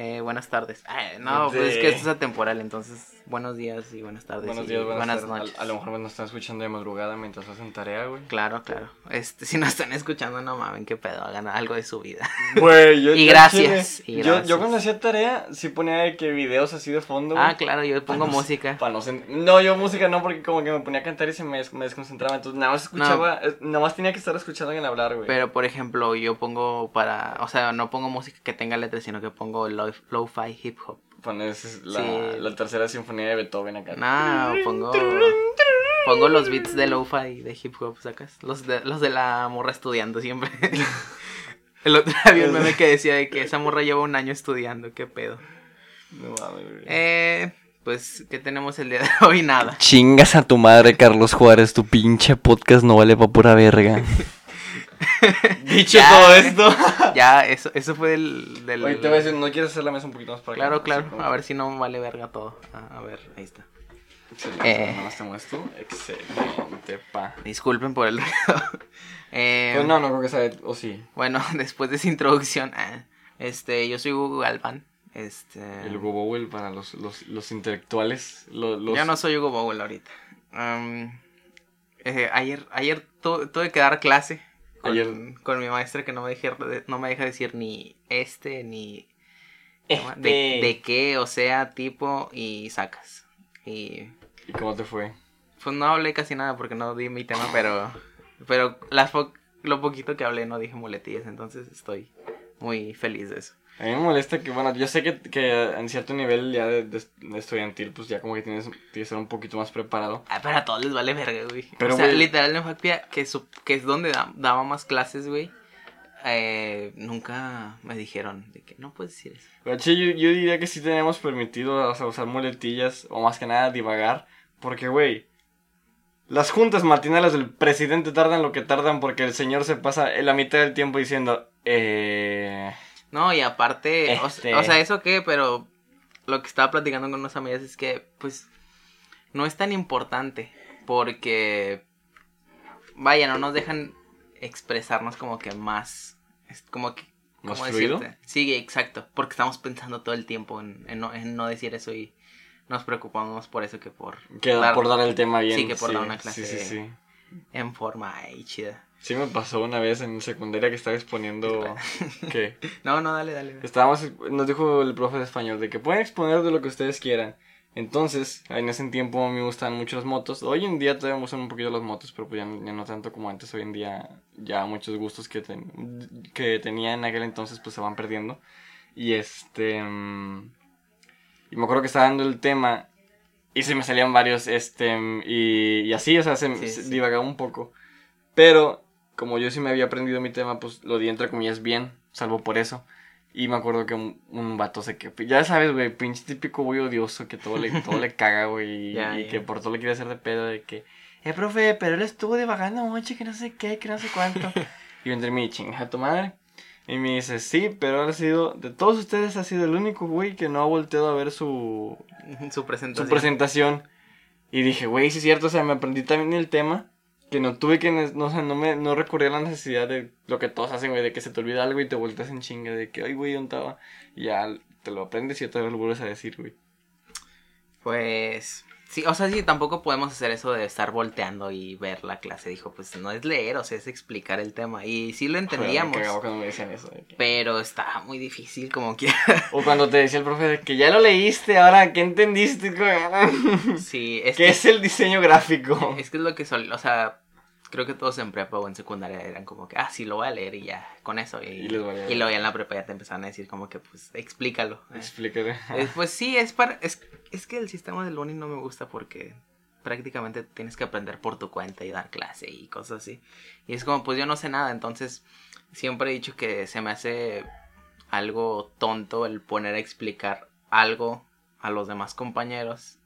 Eh, buenas tardes. Ay, no, pues es que esto es atemporal, entonces buenos días y buenas tardes. Buenos días, buenas, noches. A, a lo mejor nos están escuchando de madrugada mientras hacen tarea, güey. Claro, claro. Este, si nos están escuchando, no mamen, qué pedo, hagan algo de su vida. Güey, yo Y gracias, y yo, gracias. yo cuando hacía tarea, sí ponía de que videos así de fondo, güey. Ah, claro, yo pongo música. no, yo música no, porque como que me ponía a cantar y se me, des- me desconcentraba. Entonces nada más escuchaba, nada más tenía que estar escuchando alguien hablar, güey. Pero, por ejemplo, yo pongo para, o sea, no pongo música que tenga letras, sino que pongo lo- lo-fi hip hop. Pones la, Sí. la tercera sinfonía de Beethoven acá. No, pongo pongo los beats de lo-fi de hip hop, ¿sacas? Los de los de la morra estudiando siempre. El otro día vi un meme que decía de que esa morra lleva un año estudiando, qué pedo. No mames, güey. Eh, pues, ¿qué tenemos el día de hoy? Nada. Chingas a tu madre, Carlos Juárez. Tu pinche podcast no vale pa' pura verga. Dicho Ya, todo esto. Ya, eso, eso fue del, del... Oye, te voy a decir, ¿no quieres hacer la mesa un poquito más para acá? Claro, Así claro. como- A ver si no vale verga todo. A, a ver, ahí está. Excelente. Eh. Nada más te muestro. Excelente, pa. Disculpen por el ruido. Eh, Pues no, no creo que sea. O sí. Bueno, después de esa introducción, ah, este, yo soy Hugo Galván. Este, El Hugo Bowell para los, los, los intelectuales. Los, los... yo no soy Hugo Bowell ahorita. Eh, ayer, ayer tu- tuve que dar clase con, Ayer. con mi maestra que no me, deje, no me deja decir ni este ni Este. de, de qué, o sea, tipo y sacas. Y ¿Y cómo te fue? pues no hablé casi nada porque no di mi tema, pero pero las po- lo poquito que hablé no dije muletillas, entonces estoy muy feliz de eso. A mí me molesta que, bueno, yo sé que, que en cierto nivel ya de, de- de estudiantil, pues ya como que tienes, tienes que estar un poquito más preparado. Ah, pero a todos les vale verga, güey. Pero, o sea, güey- literal en Facpia, que, su- que es donde da- daba más clases, güey. eh, nunca me dijeron de que no puedes decir eso. Pero che, yo, yo diría que sí tenemos permitido o sea, usar muletillas o más que nada divagar. Porque, güey, las juntas matinales del presidente tardan lo que tardan porque el señor se pasa en la mitad del tiempo diciendo, eh... No, y aparte, o, Este. o sea, eso qué, pero lo que estaba platicando con unas amigas es que, pues, no es tan importante porque, vaya, no nos dejan expresarnos como que más, es como que, ¿Más. Sí, exacto, porque estamos pensando todo el tiempo en, en no, en no decir eso y nos preocupamos por eso que por Que dar por dar el tema bien. Sí, que por dar una clase Sí, sí, sí. en forma ahí chida. Sí me pasó una vez en secundaria que estaba exponiendo... ¿Qué? No, no, dale, dale. Estábamos, nos dijo el profe de español de que pueden exponer de lo que ustedes quieran. Entonces, en ese tiempo a mí me gustaban mucho las motos. Hoy en día todavía me gustan un poquito las motos, pero pues ya, ya no tanto como antes. Hoy en día ya muchos gustos que, ten- que tenía en aquel entonces pues se van perdiendo. Y este... mm, Y me acuerdo que estaba dando el tema y se me salían varios, este... mm, Y, y así, o sea, se, Sí, se sí. divagaba un poco. Pero como yo sí me había aprendido mi tema, pues lo di entre comillas bien, salvo por eso. Y me acuerdo que un, un vato se que ya sabes, güey, pinche típico güey odioso que todo le, todo le caga, güey, y, que por todo le quiere hacer de pedo de que, eh, profe, pero él estuvo divagando mucho, que no sé qué, que no sé cuánto. y yo entre mí, chinga tu madre. Y me dice, sí, pero ha sido, de todos ustedes ha sido el único güey que no ha volteado a ver su, Su presentación. su presentación. Y dije, güey, sí es cierto, o sea, me aprendí también el tema. Que no tuve que, no, o sea, no me, no recurrí a la necesidad de lo que todos hacen, güey, de que se te olvida algo y te volteas en chinga, de que, ay, güey, ¿dónde estaba? Y ya te lo aprendes y otra vez lo vuelves a decir, güey. Pues sí, o sea, sí, tampoco podemos hacer eso de estar volteando y ver la clase. Dijo, pues no es leer, o sea, es explicar el tema. Y sí lo Joder, entendíamos, me cuando me decían eso. que- pero está muy difícil como quiera. O cuando te decía el profe que ya lo leíste, ahora, ¿qué entendiste? Sí, es ¿Qué que es el diseño gráfico? es que es lo que sol, o sea, creo que todos en prepa o en secundaria eran como que, ah, sí, lo voy a leer y ya, con eso. Y, Y luego ya en la prepa ya te empezaron a decir como que, pues, explícalo. Explícate. Eh, pues sí, es para. Es, es que el sistema del uni no me gusta porque prácticamente tienes que aprender por tu cuenta y dar clase y cosas así. Y es como, pues yo no sé nada, entonces siempre he dicho que se me hace algo tonto el poner a explicar algo a los demás compañeros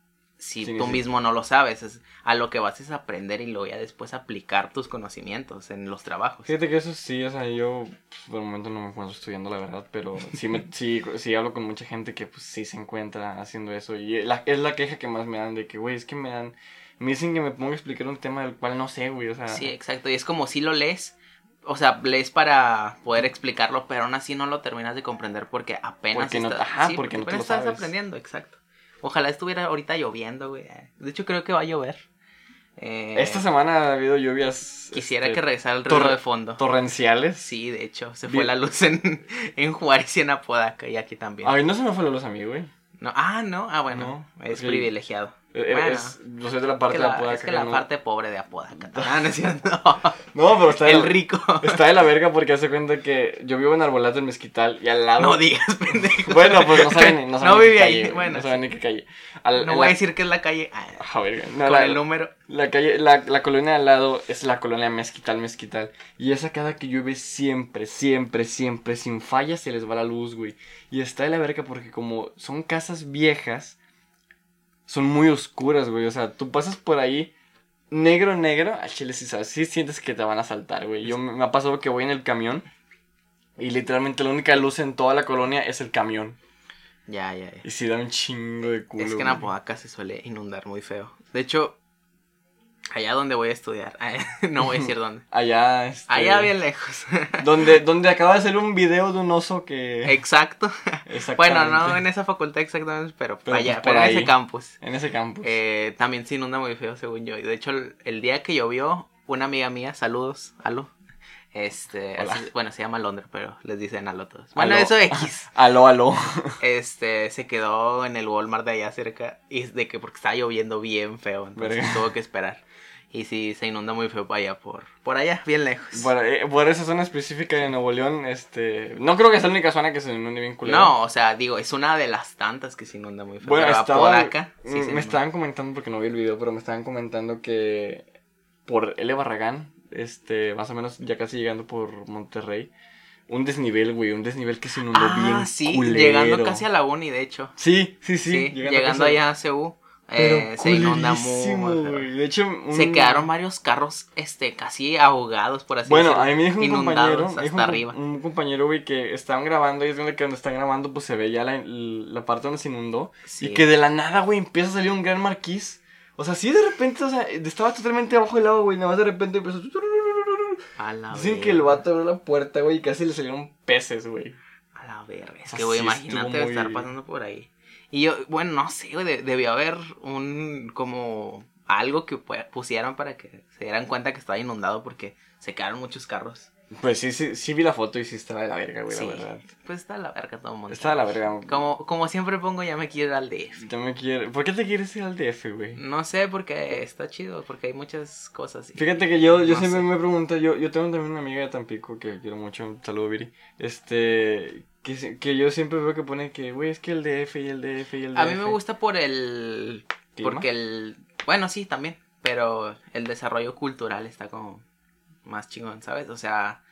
si Sí, tú sí. mismo no lo sabes. Es, a lo que vas es aprender y luego ya después aplicar tus conocimientos en los trabajos. Fíjate que eso sí, o sea, yo pues, por el momento no me encuentro estudiando, la verdad, pero sí, me, sí, sí hablo con mucha gente que pues sí se encuentra haciendo eso y la- es la queja que más me dan de que, güey, es que me dan, me dicen que me ponga a explicar un tema del cual no sé, güey, o sea, Sí, exacto. Y es como si lo lees, o sea, lees para poder explicarlo, pero aún así no lo terminas de comprender porque apenas Porque no- estás, ajá, sí, porque no te apenas lo estás aprendiendo, exacto. Ojalá estuviera ahorita lloviendo, güey. De hecho, creo que va a llover. Eh, Esta semana ha habido lluvias. quisiera este, que regresara el ruido torre- de fondo. torrenciales. Sí, de hecho, se Bien. fue la luz en, en Juárez y en Apodaca y aquí también. Ay, no se me fue la luz a mí, güey. No, ah, no, ah, bueno, No, es privilegiado. Eh, Bueno, es- yo soy de la parte que de la- Apodaca es que que la no- parte pobre de Apodaca. Ah, no es cierto. No, pero está de el la- rico. Está de la verga porque hace cuenta que yo vivo en Arbolato del Mezquital y al lado. No digas, pendejo. Bueno, pues no saben ni, no saben No vive ahí, bueno, No saben ni qué calle. Al- No en voy a la- decir que es la calle. ah, Ah, verga. No, con la, el número. la calle, la, la colonia al lado es la colonia Mezquital, Mezquital. Y esa cada que llueve siempre, siempre, siempre, sin falla se les va la luz, güey. Y está de la verga porque como son casas viejas, son muy oscuras, güey. O sea, tú pasas por ahí negro, negro, a chile sí sabes, sí sientes que te van a saltar, güey. Yo me me ha pasado que voy en el camión y literalmente la única luz en toda la colonia es el camión. Ya, ya, ya. Y sí da un chingo de culo. Es que en. Apodaca se suele inundar muy feo. De hecho, allá donde voy a estudiar, no voy a decir dónde. Allá, este, Allá bien lejos. Donde, donde acaba de hacer un video de un oso que... Exacto. Bueno, no en esa facultad exactamente, pero, Pero, allá, pues, pero en ese campus. En ese campus. Eh, también se inunda muy feo, según yo. Y de hecho, el, el día que llovió, una amiga mía, saludos, Alo. Este, así- bueno, se llama Londres, pero les dicen Alo todos. Bueno, Aló. eso X. Aló, aló. Este, se quedó en el Walmart de allá cerca. Y de que porque estaba lloviendo bien feo. Entonces Verga. tuvo que esperar. Y sí, se inunda muy feo para allá, por, por allá, bien lejos. Por, eh, por esa zona específica de Nuevo León, este... No creo que sea la única zona que se inunde bien culero. no, o sea, digo, es una de las tantas que se inunda muy feo. Bueno, estaba... Sí mm, se me estaban comentando, porque no vi el video, pero me estaban comentando que por L. Barragán, este, más o menos ya casi llegando por Monterrey, un desnivel, güey, un desnivel que se inundó Ah, bien sí, culero. llegando casi a la uni, de hecho. Sí, sí, sí. Sí, llegando, casi allá a CU, eh, se inunda güey. De hecho, un- Se quedaron varios carros, este, casi ahogados, por así Bueno, decirlo. a mí me dijo un inundados compañero, hasta dijo un, arriba. un compañero, güey, que estaban grabando y es donde que donde están grabando, pues se ve ya la, la parte donde se inundó. Sí. Y que de la nada, güey, empieza a salir un gran marquís. O sea, sí, de repente, o sea, estaba totalmente abajo del agua, güey, nada más de repente empezó... A la Dicen que el vato abrió la puerta, güey, y casi le salieron peces, güey. A la verga. Es que, güey, imagínate muy- estar pasando por ahí. Y yo, bueno, no sé, güey, de- debió haber un, como, algo que pu- pusieron para que se dieran cuenta que estaba inundado porque se quedaron muchos carros. Pues sí, sí, sí vi la foto y sí estaba de la verga, güey, Sí, la verdad. pues está la verga todo el mundo. Está de la verga. Como, como siempre pongo, ya me quiero ir al DF. Ya me quiere... ¿Por qué te quieres ir al DF, güey? No sé, porque está chido, porque hay muchas cosas. y- Fíjate que yo, yo no siempre sé. me pregunto, yo, yo tengo también una amiga de Tampico que quiero mucho, un saludo Viri, este, que, que yo siempre veo que pone que, güey, es que el DF y el DF y el DF. A mí me gusta por el... ¿Clima? Porque el... Bueno, sí, también. Pero el desarrollo cultural está como más chingón, ¿sabes? O sea,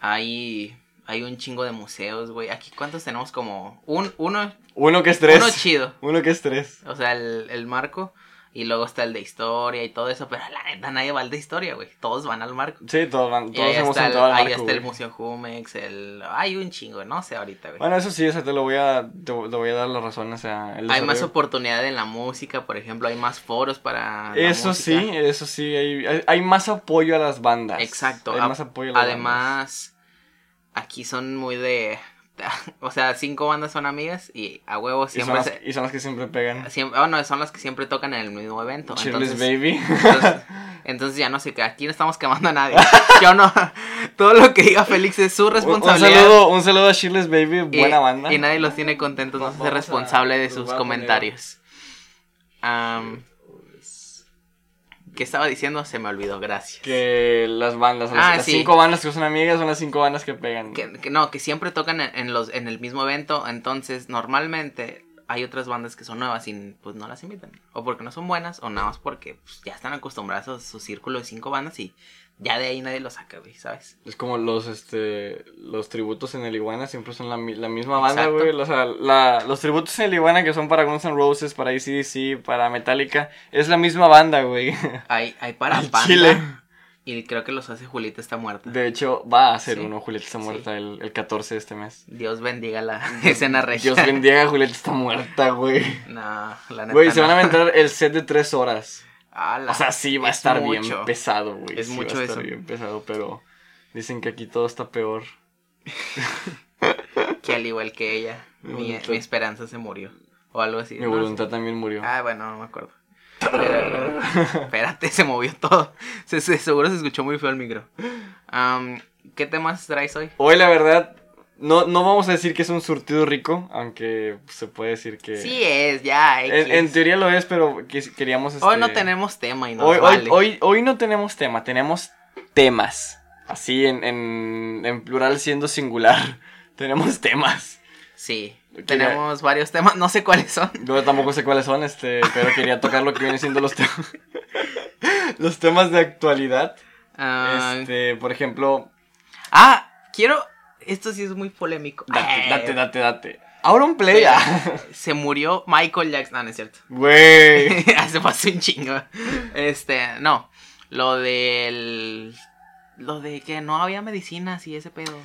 hay... Hay un chingo de museos, güey. Aquí, ¿cuántos tenemos? Como un, uno, Uno que es tres. uno chido. Uno que es tres. O sea, el, el marco. Y luego está el de historia y todo eso. Pero la neta, nadie va al de historia, güey. Todos van al marco. Sí, todos van, todos ahí hemos el, entrado al ahí marco, está el. Museo Jumex, el... Hay un chingo, no sé ahorita, güey. Bueno, eso sí, o sea, te lo voy a, te, te voy a dar la razón, o sea, el hay más oportunidad en la música, por ejemplo, hay más foros para Eso sí, eso sí, hay, hay, hay más apoyo a las bandas. Exacto. Hay a- más apoyo a las bandas. Además, aquí son muy de... O sea, cinco bandas son amigas y a huevo Y son, siempre... las, se- y son las que siempre pegan. siempre bueno, son las que siempre tocan en el mismo evento. Entonces, Baby. entonces, entonces ya no sé, que aquí no estamos quemando a nadie. Yo no... Todo lo que diga Félix es su Un- un, responsabilidad. saludo, un saludo a Cheerless Baby, y, buena banda. Y nadie los tiene contentos, no se a- responsable de sus comentarios. Am, ¿Qué estaba diciendo? Se me olvidó, gracias. Que las bandas, las, Ah, las sí. cinco bandas que son amigas son las cinco bandas que pegan. Que, que no, que siempre tocan en, en los, en el mismo evento, entonces normalmente hay otras bandas que son nuevas y pues no las invitan. O porque no son buenas, o nada más porque pues, ya están acostumbrados a su círculo de cinco bandas y ya de ahí nadie lo saca, güey, ¿sabes? Es como los este los tributos en el Iguana siempre son la, mi- la misma banda, Exacto. güey. O sea, la- los tributos en el Iguana que son para Guns N' Roses, para ACDC, para Metallica, es la misma banda, güey. Hay, hay para Al banda chile. Y creo que los hace Julieta está muerta. De hecho, va a ser Sí. uno, Julieta está muerta el, el 14 de este mes. Dios bendiga la escena regia. Dios bendiga, Julieta está muerta, güey. No, la neta Güey, se van a aventar el set de tres horas. Ala, O sea, sí va a es estar mucho. bien pesado, güey. Es sí mucho va a estar eso. bien pesado, pero Dicen que aquí todo está peor. Que al igual que ella, mi, esperanza se murió. O algo así. Mi voluntad también murió. Ah, bueno, no me acuerdo. Espérate, se movió todo. Se, se- seguro se escuchó muy feo el micro. ¿Qué temas traes hoy? Hoy la verdad, no, no vamos a decir que es un surtido rico, aunque se puede decir que... Sí es, ya. en, teoría lo es, pero queríamos... Hoy este, no tenemos tema y nos Hoy, hoy, vale. hoy, hoy no tenemos tema, tenemos temas. Así en, en, en plural siendo singular. tenemos temas. Sí, tenemos varios temas, no sé cuáles son. Yo tampoco sé cuáles son, este, pero quería tocar lo que vienen siendo los temas. los temas de actualidad. Ah, Este, por ejemplo, ah, quiero... Esto sí es muy polémico. date, Eh, date, date, date. Ahora un play. ah. Se murió Michael Jackson. No, no es cierto. Güey. Se pasó un chingo. Este, no. Lo del. Lo de que no había medicinas y ese pedo.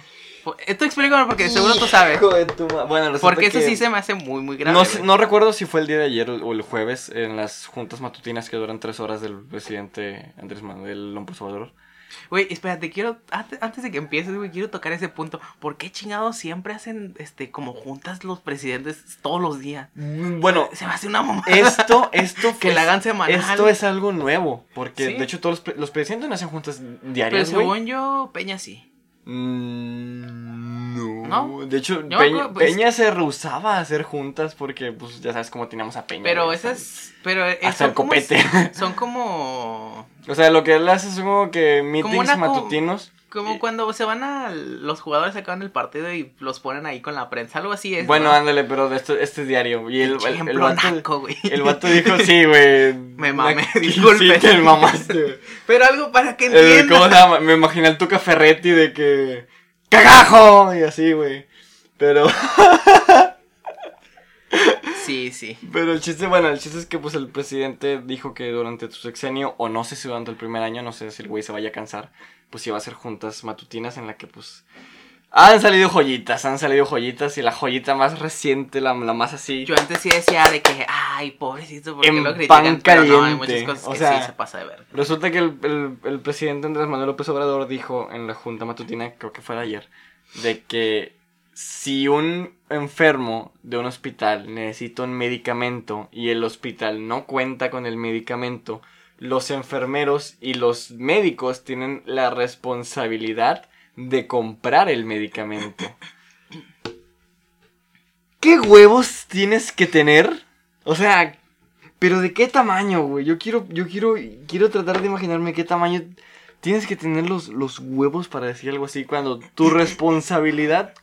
Esto explícame porque seguro tú sabes. De tu Bueno, Porque eso sí se me hace muy, muy grave. No, sé- güey. no recuerdo si fue el día de ayer o el jueves en las juntas matutinas que duran tres horas del presidente Andrés Manuel López Obrador. Güey, espérate, quiero. Antes, de que empieces, güey, quiero tocar ese punto. ¿Por qué chingados siempre hacen este como juntas los presidentes todos los días? Bueno, Se me hace una mamá. esto, esto Que la hagan semanal. Esto es algo nuevo, porque Sí. de hecho todos los, pre- los presidentes no hacen juntas Pero diarias, güey. según yo, Peña sí. Mm, no. ¿No? De hecho, Peña, acuerdo, pues- Peña se rehusaba a hacer juntas porque, pues, ya sabes cómo teníamos a Peña. Pero esas. Pero eh, Hasta son el como- copete. Son como. O sea, lo que él hace son como que meetings una matutinos. Como cuando se van a. Los jugadores acaban el partido y los ponen ahí con la prensa. Algo así es. Bueno, ¿no? ándale, pero de esto, este es diario. Y el, el, el ejemplo vato, naco, el vato dijo, sí, güey. Me mamé, Sí, disculpe. te mamaste. Pero algo para que entiendan. ¿Cómo se llama? Me imaginé al Tuca Ferretti de que. ¡Cagajo! Y así, güey. Pero. Sí, sí. Pero el chiste, bueno, el chiste es que pues el presidente dijo que durante su sexenio, o no sé si durante el primer año, no sé si el güey se vaya a cansar, pues iba a hacer juntas matutinas en la que pues han salido joyitas, han salido joyitas y la joyita más reciente, la, la más así. Yo antes sí decía de que, ay, pobrecito, porque En lo critican. pan pero no, hay muchas cosas o que sea, sí se pasa de ver. Resulta que el, el- el presidente Andrés Manuel López Obrador dijo en la junta matutina, creo que fue de ayer, de que si un enfermo de un hospital necesita un medicamento y el hospital no cuenta con el medicamento, los enfermeros y los médicos tienen la responsabilidad de comprar el medicamento. ¿Qué huevos tienes que tener? O sea, pero de qué tamaño, güey. Yo quiero, yo quiero, quiero tratar de imaginarme qué tamaño tienes que tener los, los huevos para decir algo así cuando tu responsabilidad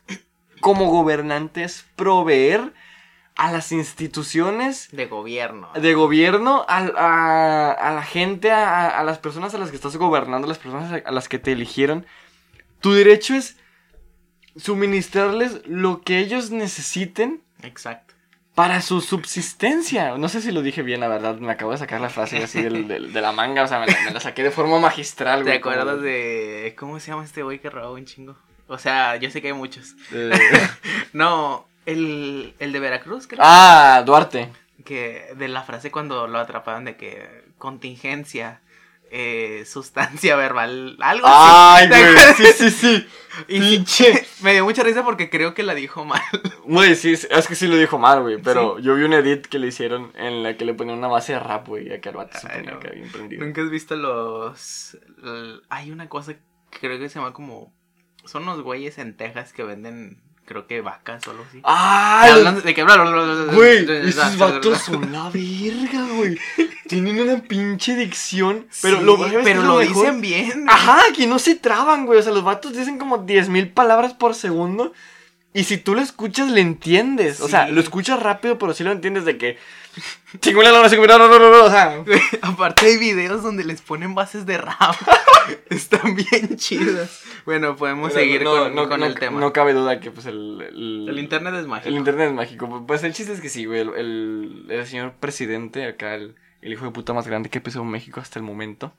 como gobernante es proveer a las instituciones De gobierno. de gobierno, al- a, a la gente, a, a las personas a las que estás gobernando, a las personas a, a las que te eligieron. Tu derecho es suministrarles lo que ellos necesiten Exacto. para su subsistencia. No sé si lo dije bien, la verdad. Me acabo de sacar la frase así del- del- de la manga. O sea, me la, me la saqué de forma magistral, ¿Te güey. acuerdas como- de. ¿Cómo se llama este güey que robó un chingo? O sea, yo sé que hay muchos. Eh, No, el, el de Veracruz, creo. ah, Duarte. Que de la frase cuando lo atraparon de que contingencia, eh, sustancia verbal, algo Ay, así. ¿Te güey. Sí, sí, sí. Y Pinche. me dio mucha risa porque creo que la dijo mal. Güey, sí, es que sí lo dijo mal, güey. Pero yo vi un edit que le hicieron en la que le ponían una base de rap, güey. El vato se Ay, ponía acá bien prendido. Nunca has visto los. hay una cosa que creo que se llama como. Son unos güeyes en Texas que venden, creo que vacas o algo así. ¡Ah! Que hablan de que Güey, esos vatos son la verga, güey. Tienen una pinche dicción. Pero Sí, lo, ¿sabes qué pero es lo mejor? dicen bien. Ajá, que no se traban, güey. O sea, los vatos dicen como 10.000 palabras por segundo. Y si tú lo escuchas, le entiendes. O sea, lo escuchas rápido, pero sí lo entiendes de que. Chingón, no, no, no, no, no, o sea. Aparte hay videos donde les ponen bases de rap. Están bien chidos. Bueno, podemos seguir no, con, no, con no, el tema. No cabe duda que, pues, el. El, el internet es mágico. el internet es mágico. Pues el chiste es que sí, güey. El, el, el señor presidente, acá, el, el hijo de puta más grande que pisó México hasta el momento.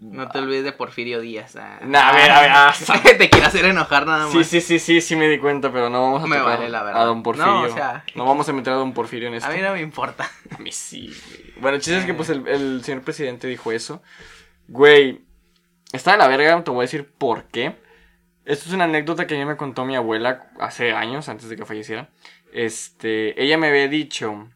No te olvides de Porfirio Díaz. ah. Nah, a ver, a ver, ah, te quiero hacer enojar nada más. Sí, sí, sí, sí, sí me di cuenta, pero no vamos a Me tocar vale, la verdad. a Don Porfirio. No, o sea- No vamos a meter a Don Porfirio en esto. A mí no me importa. A mí sí, güey. Bueno, el chiste es que pues el, el señor presidente dijo eso. Güey, está de la verga, te voy a decir por qué. Esto es una anécdota que a mí me contó mi abuela hace años, antes de que falleciera. Este, ella me había dicho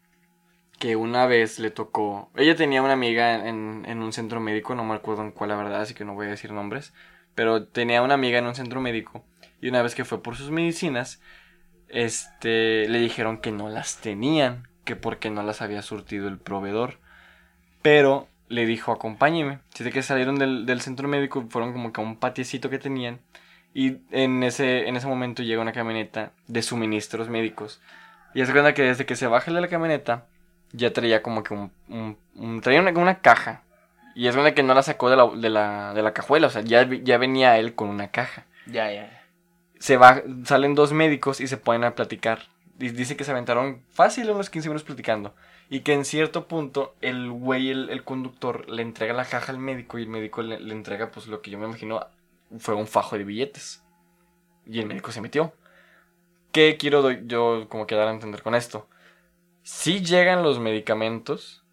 que una vez le tocó. Ella tenía una amiga en, en un centro médico, no me acuerdo en cuál la verdad, así que no voy a decir nombres. Pero tenía una amiga en un centro médico. Y una vez que fue por sus medicinas, este, le dijeron que no las tenían, que porque no las había surtido el proveedor. Pero le dijo, acompáñeme. Desde que salieron del, del centro médico, fueron como que a un patiecito que tenían. Y en ese, en ese momento llega una camioneta de suministros médicos. Y es cuenta que desde que se baja de la camioneta, ya traía como que un. un, traía una, una, caja. Y es cuenta que no la sacó de la, de la, de la cajuela. O sea, ya, ya venía él con una caja. Ya, ya. Se va, salen dos médicos y se ponen a platicar. Y dice que se aventaron fácil unos 15 minutos platicando. Y que en cierto punto el güey, el, el conductor, le entrega la caja al médico y el médico le, le entrega pues lo que yo me imagino fue un fajo de billetes. Y el médico se metió. ¿Qué quiero yo como que dar a entender con esto? Sí llegan los medicamentos,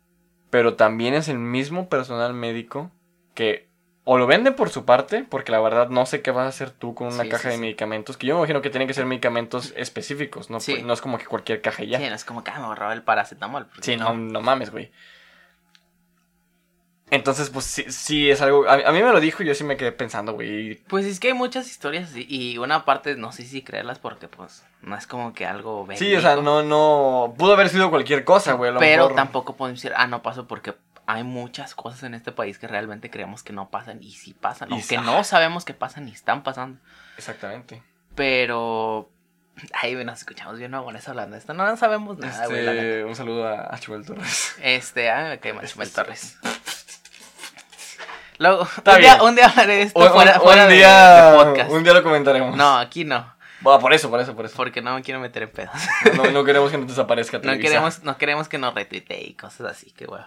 pero también es el mismo personal médico que o lo vende por su parte, porque la verdad no sé qué vas a hacer tú con una Sí, caja sí, de sí. medicamentos, que yo me imagino que tienen que ser medicamentos específicos, no, Sí. no es como que cualquier caja ya. Sí, no es como que ah, me ahorraba el paracetamol. Sí, no, no mames, güey. Entonces, pues sí, sí es algo. A, a mí me lo dijo y yo sí me quedé pensando, güey. Pues es que hay muchas historias y una parte no sé si creerlas porque pues no es como que algo Sí, o sea, no, no. Pudo haber sido cualquier cosa, güey. a Pero mejor- tampoco podemos decir, ah, no pasó porque hay muchas cosas en este país que realmente creemos que no pasan y sí pasan, Y o que sa- no sabemos que pasan y están pasando. Exactamente. Pero. Ay, güey, nos escuchamos bien mamones hablando de esto. No, no sabemos nada, güey. la neta. Este, un saludo a, a Chubel Torres. Este, ah, me cae mal Chumel Torres. Luego, un día, un día hablaré de esto Un, fuera, un- fuera un de- día, de, podcast. un día lo comentaremos. No, aquí no. Bueno, por eso, por eso, por eso. Porque no me quiero meter en pedos. No, no queremos que nos desaparezca No Televisa. queremos, no queremos que nos retuitee y cosas así, que bueno.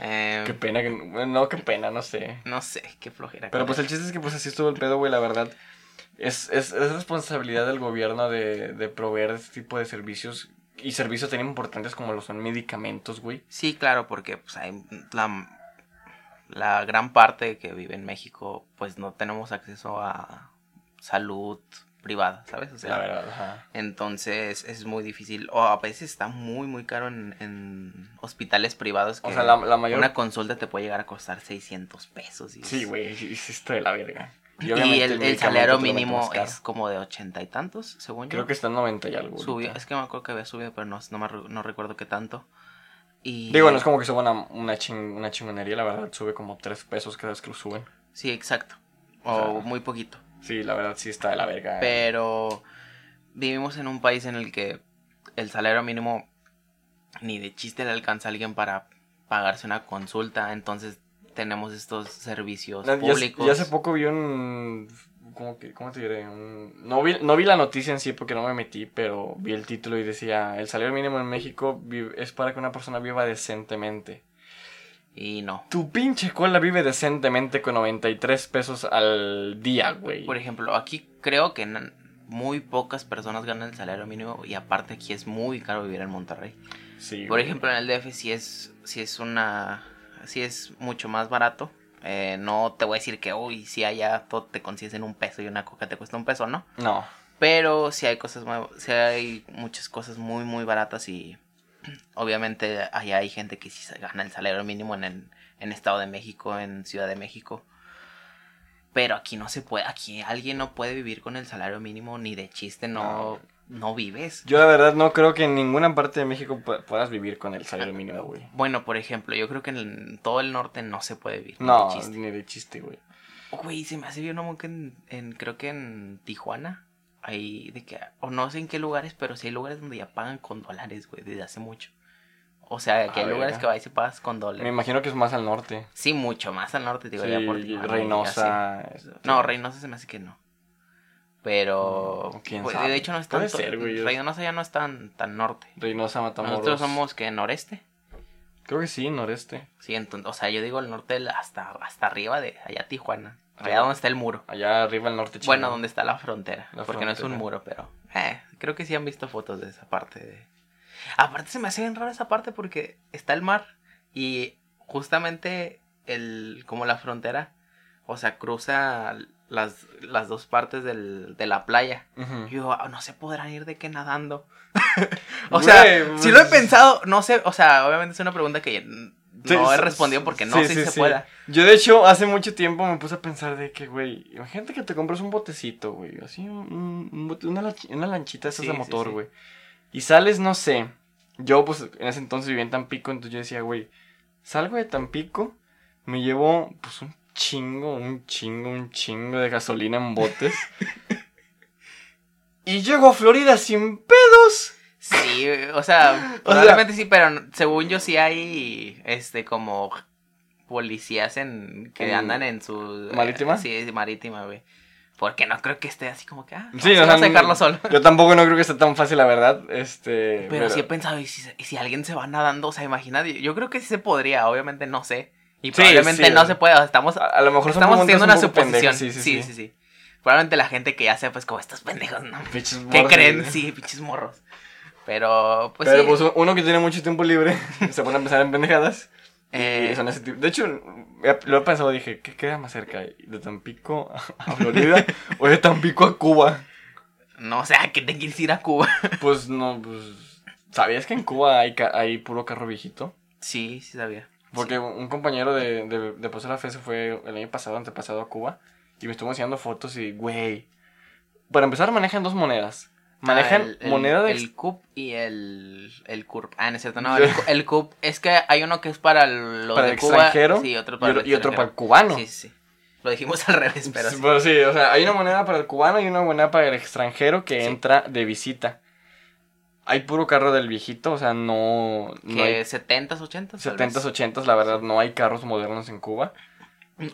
Eh, Qué pena que. No, qué pena, no sé. no sé, qué flojera. Pero pues el chiste es que pues así estuvo el pedo, güey, la verdad. Es, es, es responsabilidad del gobierno de, de proveer este tipo de servicios. Y servicios tan importantes como lo son medicamentos, güey. Sí, claro, porque pues hay la, la gran parte que vive en México, pues no tenemos acceso a salud privada, ¿sabes? O sea, La verdad, ajá. Entonces es muy difícil. O a veces está muy, muy caro en, en hospitales privados. O sea, la, la mayor. Una consulta te puede llegar a costar 600 pesos. Y es- Sí, güey, sí, está de la verga. Y, el, salario mínimo es como de ochenta y tantos, según Creo yo. que está en 90 y algo. Subió, es que me acuerdo que había subido, pero no, no, me no recuerdo qué tanto. Y... Digo, no es como que suba una, una, ching- una chingonería, la verdad, sube como 3 pesos cada vez que lo suben. Sí, exacto. O O sea, muy poquito. Sí, la verdad, sí está de la verga. Pero vivimos en un país en el que el salario mínimo ni de chiste le alcanza a alguien para pagarse una consulta. Entonces tenemos estos servicios públicos. Ya, hace poco vi un... ¿Cómo, que, cómo te diré? No, vi, no vi la noticia en sí porque no me metí, pero vi el título y decía, el salario mínimo en México es para que una persona viva decentemente. Y no. Tu pinche cola vive decentemente con 93 pesos al día, güey. Por ejemplo, aquí creo que muy pocas personas ganan el salario mínimo y aparte aquí es muy caro vivir en Monterrey. Sí, Por güey. ejemplo, en el DF sí es, sí es una, sí es mucho más barato. Eh, no te voy a decir que, uy, si allá todo te consigues en un peso y una coca te cuesta un peso, ¿no? No. Pero sí hay cosas, muy- sí hay muchas cosas muy, muy baratas y obviamente allá hay gente que sí se gana el salario mínimo en el en Estado de México, en Ciudad de México. Pero aquí no se puede, aquí alguien no puede vivir con el salario mínimo ni de chiste, no, no vives. Yo la verdad no creo que en ninguna parte de México pu- puedas vivir con el salario mínimo, güey. Bueno, por ejemplo, yo creo que en todo el norte no se puede vivir. ni No, de chiste. ni de chiste, güey. Güey, se me hace bien como que en, en- creo que en Tijuana, hay de que, o no sé en qué lugares, pero sí hay lugares donde ya pagan con dólares, güey, desde hace mucho. O sea, que Ah, hay lugares verga. que vas y pagas con Me dólares. imagino que es más al norte. Sí, mucho más al norte, digo, Sí, ya por Tijuana, Reynosa. sé. este, No, Reynosa se me hace que no. Pero, Mm, ¿quién pues, sabe? de hecho no es tanto, ser, güey, es- Reynosa ya no es tan, tan norte. Reynosa, Matamoros. Nosotros somos que noreste. Creo que sí, noreste. Sí, entonces, o sea, yo digo el norte hasta, hasta arriba de allá Tijuana. Allá donde está el muro. Allá arriba al norte. Bueno, chingón. donde está la frontera. La porque no es un muro, pero. Eh, creo que sí han visto fotos de esa parte. De... Aparte, se me hace bien rara esa parte porque está el mar y justamente el como la frontera, o sea, cruza las, las dos partes del, de la playa. Yo, "Ah, no se podrán ir de que nadando. o sea, pues- si lo he pensado, no sé, o sea, obviamente es una pregunta que no he respondido porque no sí, sé sí, si se sí. pueda. Yo, de hecho, hace mucho tiempo me puse a pensar de que, güey, imagínate que te compras un botecito, güey, así, un, un una, una lanchita de esas de motor, güey. Y sales, no sé, yo, pues, en ese entonces vivía en Tampico, entonces yo decía, güey, salgo de Tampico, me llevo, pues, un chingo, un chingo, un chingo de gasolina en botes. y llego a Florida sin pedos. Sí, o sea, probablemente sí, pero según yo sí hay, este, como policías en que ¿En andan en su... eh, marítima? sí, marítima, güey. Porque no creo que esté así como que, ah, no, Sí, o sea, vamos a dejarlo solo. Yo tampoco no creo que sea tan fácil, la verdad, este... Pero, sí he pensado, ¿y si, se- y si alguien se va nadando? O sea, imagínate, yo creo que sí se podría, obviamente no sé. Y probablemente sí. no se puede, o sea, estamos, A, a lo mejor estamos haciendo un una suposición. sí, sí, sí, sí, Probablemente la gente que ya sepa es como estos pendejos, ¿no? Pinches ¿Qué morros, creen? Sí, pinches morros. Pero, pues Pero pues uno que tiene mucho tiempo libre se pone a pensar en pendejadas. eh, Y son ese tipo. De hecho, he- lo he pensado, dije, ¿qué queda más cerca? ¿De Tampico a Florida o de Tampico a Cuba? no, o sea, que te quieres ir a Cuba. Pues no, pues. ¿Sabías que en Cuba hay puro carro viejito? Sí, sí sabía. Porque un compañero de, de, de Paso la Fe se fue el año pasado, antepasado a Cuba. Y me estuvo enseñando fotos y, güey. Para empezar, manejan dos monedas. Manejan Ah, el- el- moneda de. El CUP y el, el CURP. Ah, no es cierto, no. El, cu- el CUP es que hay uno que es para lo para de el Cuba. extranjero Sí, otro y, para otro- y otro para el cubano. Sí, sí. Lo dijimos al revés, pero Sí, sí. sí, o sea, hay una moneda para el cubano y una moneda para el extranjero que Sí. entra de visita. Hay puro carro del viejito, o sea, no, no Que hay 70s, 80s. tal 70s, vez. 80s, la verdad, no hay carros modernos en Cuba.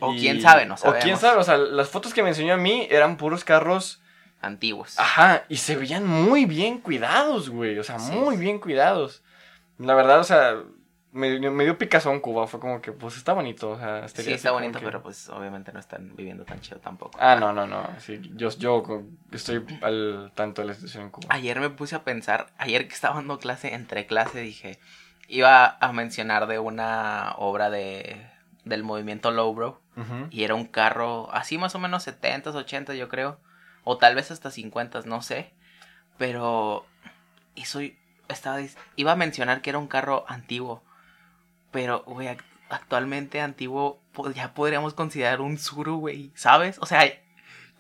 O Y- quién sabe, no O sabemos. quién sabe, o sea, las fotos que me enseñó a mí eran puros carros, Antiguos. ajá, y se veían muy bien cuidados, güey, o sea, Sí. muy bien cuidados. La verdad, o sea, me, me dio picazón Cuba, fue como que, pues, está bonito, o sea, sí, está bonito, que- pero pues obviamente no están viviendo tan chido tampoco. Ah, no, no, no, sí, yo, yo estoy al tanto de la situación en Cuba. Ayer me puse a pensar, ayer que estaba dando clase, entre clase dije, iba a mencionar de una obra de del movimiento Lowbrow Ujú. y era un carro así más o menos 70s, 80 yo creo, o tal vez hasta 50 no sé, pero eso estaba iba a mencionar que era un carro antiguo, pero güey, ac- actualmente antiguo ya podríamos considerar un Suru, güey, ¿sabes? O sea,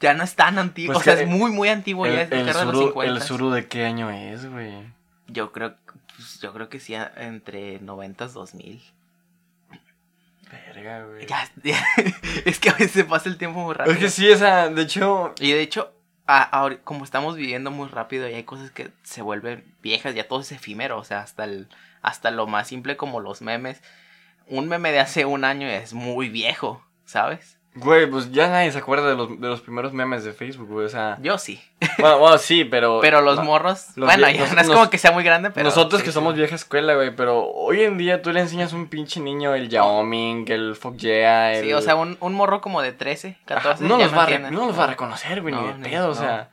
ya no es tan antiguo, Pues o sea, es muy muy antiguo El, ya es el carro de los Suru, 50. el Suru de qué año es, güey. Yo creo, pues, yo creo que sí, entre 90 2000. Verga, güey. Ya, ya, es que a veces pasa el tiempo muy rápido. Es que sí, o sea, de hecho, Y de hecho, a- como estamos viviendo muy rápido y hay cosas que se vuelven viejas, ya todo es efímero, o sea, hasta el hasta lo más simple como los memes. Un meme de hace un año es muy viejo, ¿sabes? güey, pues ya nadie se acuerda de los, de los primeros memes de Facebook, güey, o sea. Yo sí. Bueno, bueno, sí, pero. Pero los no, morros, los bueno, ya no es como que sea muy grande, pero Nosotros sí, que sí. somos vieja escuela, güey, pero hoy en día tú le enseñas a un pinche niño el Yaoming, el Fuck Yeah, el. Sí, o sea, un, un morro como de 13, Ajá, 14 no, ya los va a re- entiende. no los va a reconocer, güey, No, ni de pedo, o no. sea.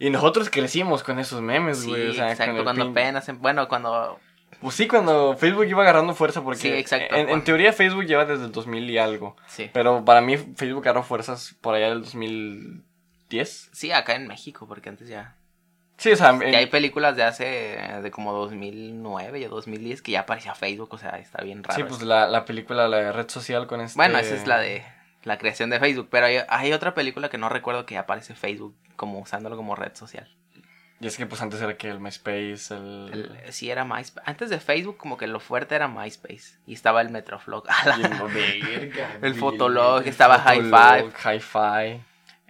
Y nosotros crecimos con esos memes, güey, o sea, exacto, cuando pin- apenas, em- bueno, cuando Pues sí, cuando Facebook iba agarrando fuerza, porque Sí, exacto, en, en teoría Facebook lleva desde el 2000 y algo. Sí. Pero para mí Facebook agarró fuerzas por allá del 2010. Sí, acá en México, porque antes ya. Sí, o sea, en- hay películas de hace. de como 2009 y 2010 que ya aparecía Facebook, o sea, está bien raro. sí, pues la, la película, la red social con este... Bueno, esa es la de la creación de Facebook, pero hay, hay otra película que no recuerdo que ya aparece Facebook como usándolo como red social. Y es que pues antes era que el MySpace, el... El- sí, era MySpace. Antes de Facebook, como que lo fuerte era MySpace. Y estaba el Metroflog. el, Fotolog, el estaba Hi-Fi.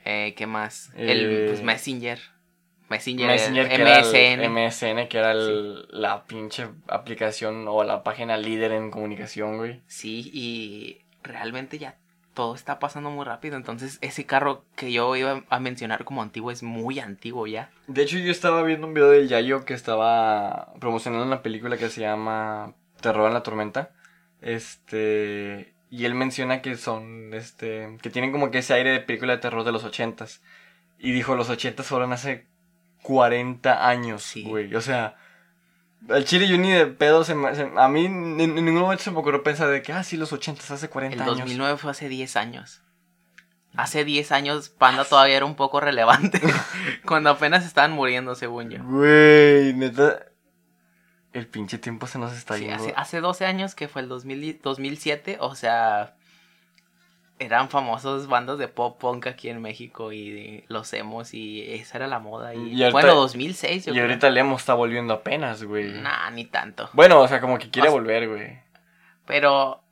Eh, ¿Qué más? Eh, el pues, Messenger. Messenger, Messenger, que era el MSN. MSN, que era el- la pinche aplicación o la página líder en comunicación, güey. Sí, y realmente ya todo está pasando muy rápido. Entonces, ese carro que yo iba a mencionar como antiguo es muy antiguo ya. De hecho, yo estaba viendo un video del Yayo que estaba promocionando una película que se llama Terror en la Tormenta. Este. Y él menciona que son. Este. Que tienen como que ese aire de película de terror de los ochentas. Y dijo, los ochentas fueron hace 40 años, Sí. güey. O sea. Al chile yo ni de pedo se me- se- A mí en, en ningún momento se me ocurrió pensar de que, ah, sí, los ochentas hace 40 El años. 2009 fue hace 10 años. hace 10 años Panda todavía era un poco relevante. cuando apenas estaban muriendo, según yo. Güey, neta. El pinche tiempo se nos está Sí, yendo. hace, hace 12 años, que fue el 2000 y- 2007, o sea, eran famosos bandas de pop punk aquí en México y los emos y esa era la moda. Y, Y ahorita- bueno, 2006, yo Y creo. ahorita el emo está volviendo apenas, güey. Nah, ni tanto. Bueno, o sea, como que quiere O sea- volver, güey. Pero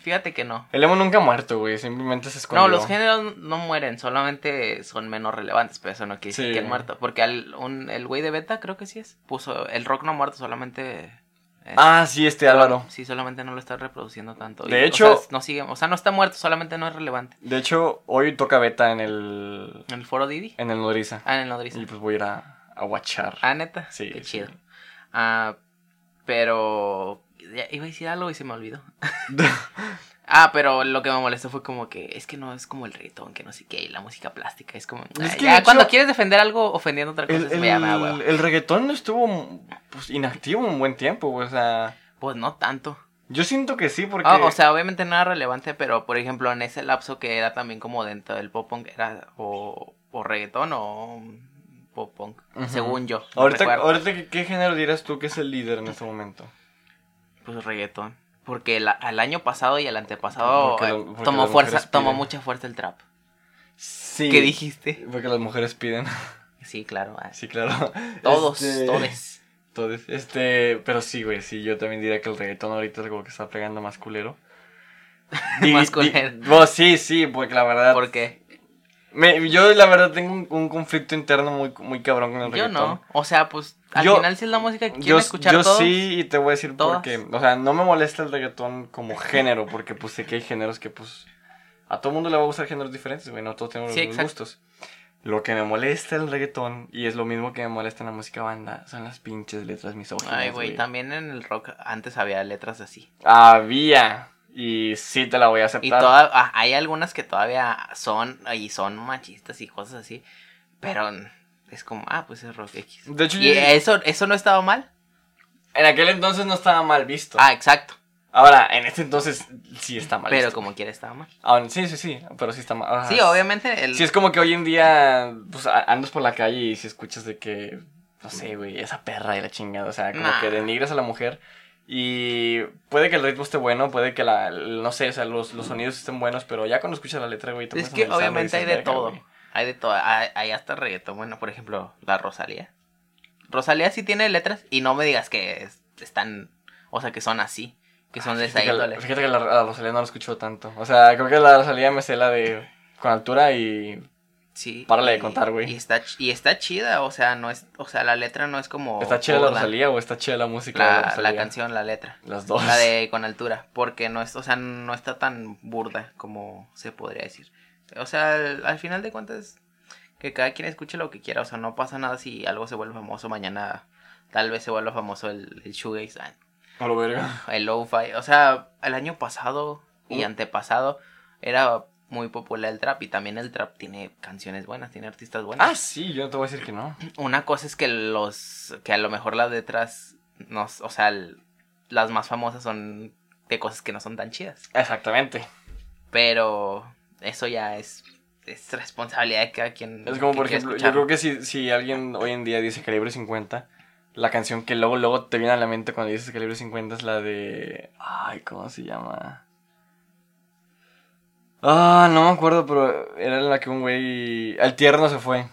fíjate que no. El emo nunca ha muerto, güey. Simplemente se escondió. No, los géneros no mueren, solamente son menos relevantes, pero eso no quiere decir Sí. que han muerto. Porque al, un- el güey de Beta, creo que sí es, puso, el rock no ha muerto, solamente... eh, Ah, sí, este Álvaro. Sí, solamente no lo está reproduciendo tanto. De Y, o hecho- sea, no sigue, o sea, no está muerto, solamente no es relevante. De hecho, hoy toca beta en el. ¿En el foro Didi? En el Nodriza. Ah, en el Nodriza. Y pues voy a ir a, a watchar. Ah, neta. Sí, Qué sí. chido. Ah, pero. ya iba a decir algo y se me olvidó. Ah, pero lo que me molestó fue como que es que no es como el reggaetón, que no sé qué, y la música plástica. Es como. Es ah, que ya, de hecho- cuando quieres defender algo ofendiendo otra cosa, el, es el, me hueva. el reggaetón estuvo pues, inactivo un buen tiempo. O sea, Pues no tanto. yo siento que sí, porque. Ah, o sea, obviamente no era relevante, pero por ejemplo, en ese lapso que era también como dentro del pop punk, era o, o reggaetón o pop punk, según yo. no ahorita, recuerdo. ahorita ¿qué, qué género dirás tú que es el líder en este momento? Pues reggaetón. Porque la- al año pasado y el antepasado Porque lo- porque tomó fuerza, tomó mucha fuerza el trap. Sí. ¿Qué dijiste? Porque las mujeres piden. Sí, claro. ah, Sí, claro. Todos, Este, todes. Todos. Este, pero sí, güey, sí, yo también diría que el reggaetón ahorita es como que está pegando más culero. Más culero. bueno, sí, sí, porque la verdad. ¿Por qué? me- yo la verdad tengo un, un conflicto interno muy, muy cabrón con el Yo reggaetón. no. O sea, pues al Yo- final si es la música que quieren Yo, escuchar yo todos. sí, y te voy a decir por qué. O sea, no me molesta el reggaetón como género, porque pues sé que hay géneros que pues a todo mundo le va a gustar géneros diferentes, güey, no todos tenemos Sí, los mismos gustos. Lo que me molesta el reggaetón, y es lo mismo que me molesta en la música banda, son las pinches letras misóginas, Ay, güey, también en el rock antes había letras así. Había, y sí te la voy a Y aceptar. toda, ah, hay algunas que todavía son y son machistas y cosas así. Pero es como, ah, pues es rock X. De hecho, Y yo- eso, eso no estaba mal. en aquel entonces no estaba mal visto. Ah, exacto. Ahora, en este entonces sí está mal Pero visto. como quiera estaba mal. Ah, sí, sí, sí, pero sí está mal. Ajá. Sí, obviamente. El... Sí, es como que hoy en día, pues andas por la calle y si escuchas de que, no sé, güey, esa perra y la chingada, o sea, como Nah. que denigras a la mujer. Y puede que el ritmo esté bueno, puede que la, no sé, o sea, los, los sonidos estén buenos, pero ya cuando escuchas la letra, güey, te Es que obviamente hay de "Verga, todo. güey". Hay de todo. Hay, hay hasta reggaetón. Bueno, por ejemplo, la Rosalía. Rosalía sí tiene letras y no me digas que es- están, o sea, que son así, que son de esa Fíjate que, índole. la, fíjate que la, la Rosalía no la escucho tanto. O sea, creo que la Rosalía me sé la de con altura y Sí. Párale de contar, güey. Y está, y está chida, o sea, no es, o sea, la letra no es como... ¿Está chida la. Rosalía o está chida la música de la La, canción, la letra. Las dos. La de con altura, porque no es, o sea, no está tan burda como se podría decir. O sea, al, al final de cuentas, que cada quien escuche lo que quiera, o sea, no pasa nada si algo se vuelve famoso mañana, tal vez se vuelva famoso el, el shoegaze, ah, A lo verga. el lo-fi, o sea, el año pasado y Uh. antepasado era muy popular el trap y también el trap tiene canciones buenas, tiene artistas buenas. Ah, sí, yo no te voy a decir que no. Una cosa es que los que a lo mejor las letras nos, o sea, el- las más famosas son de cosas que no son tan chidas. Exactamente. Pero eso ya es, es responsabilidad de cada quien. Es como, por ejemplo, yo creo que si, si alguien hoy en día dice calibre 50, la canción que luego, luego te viene a la mente cuando dices calibre 50 es la de... Ay, ¿cómo se llama? Ah, no me acuerdo, pero era la que un güey... El tierno se fue.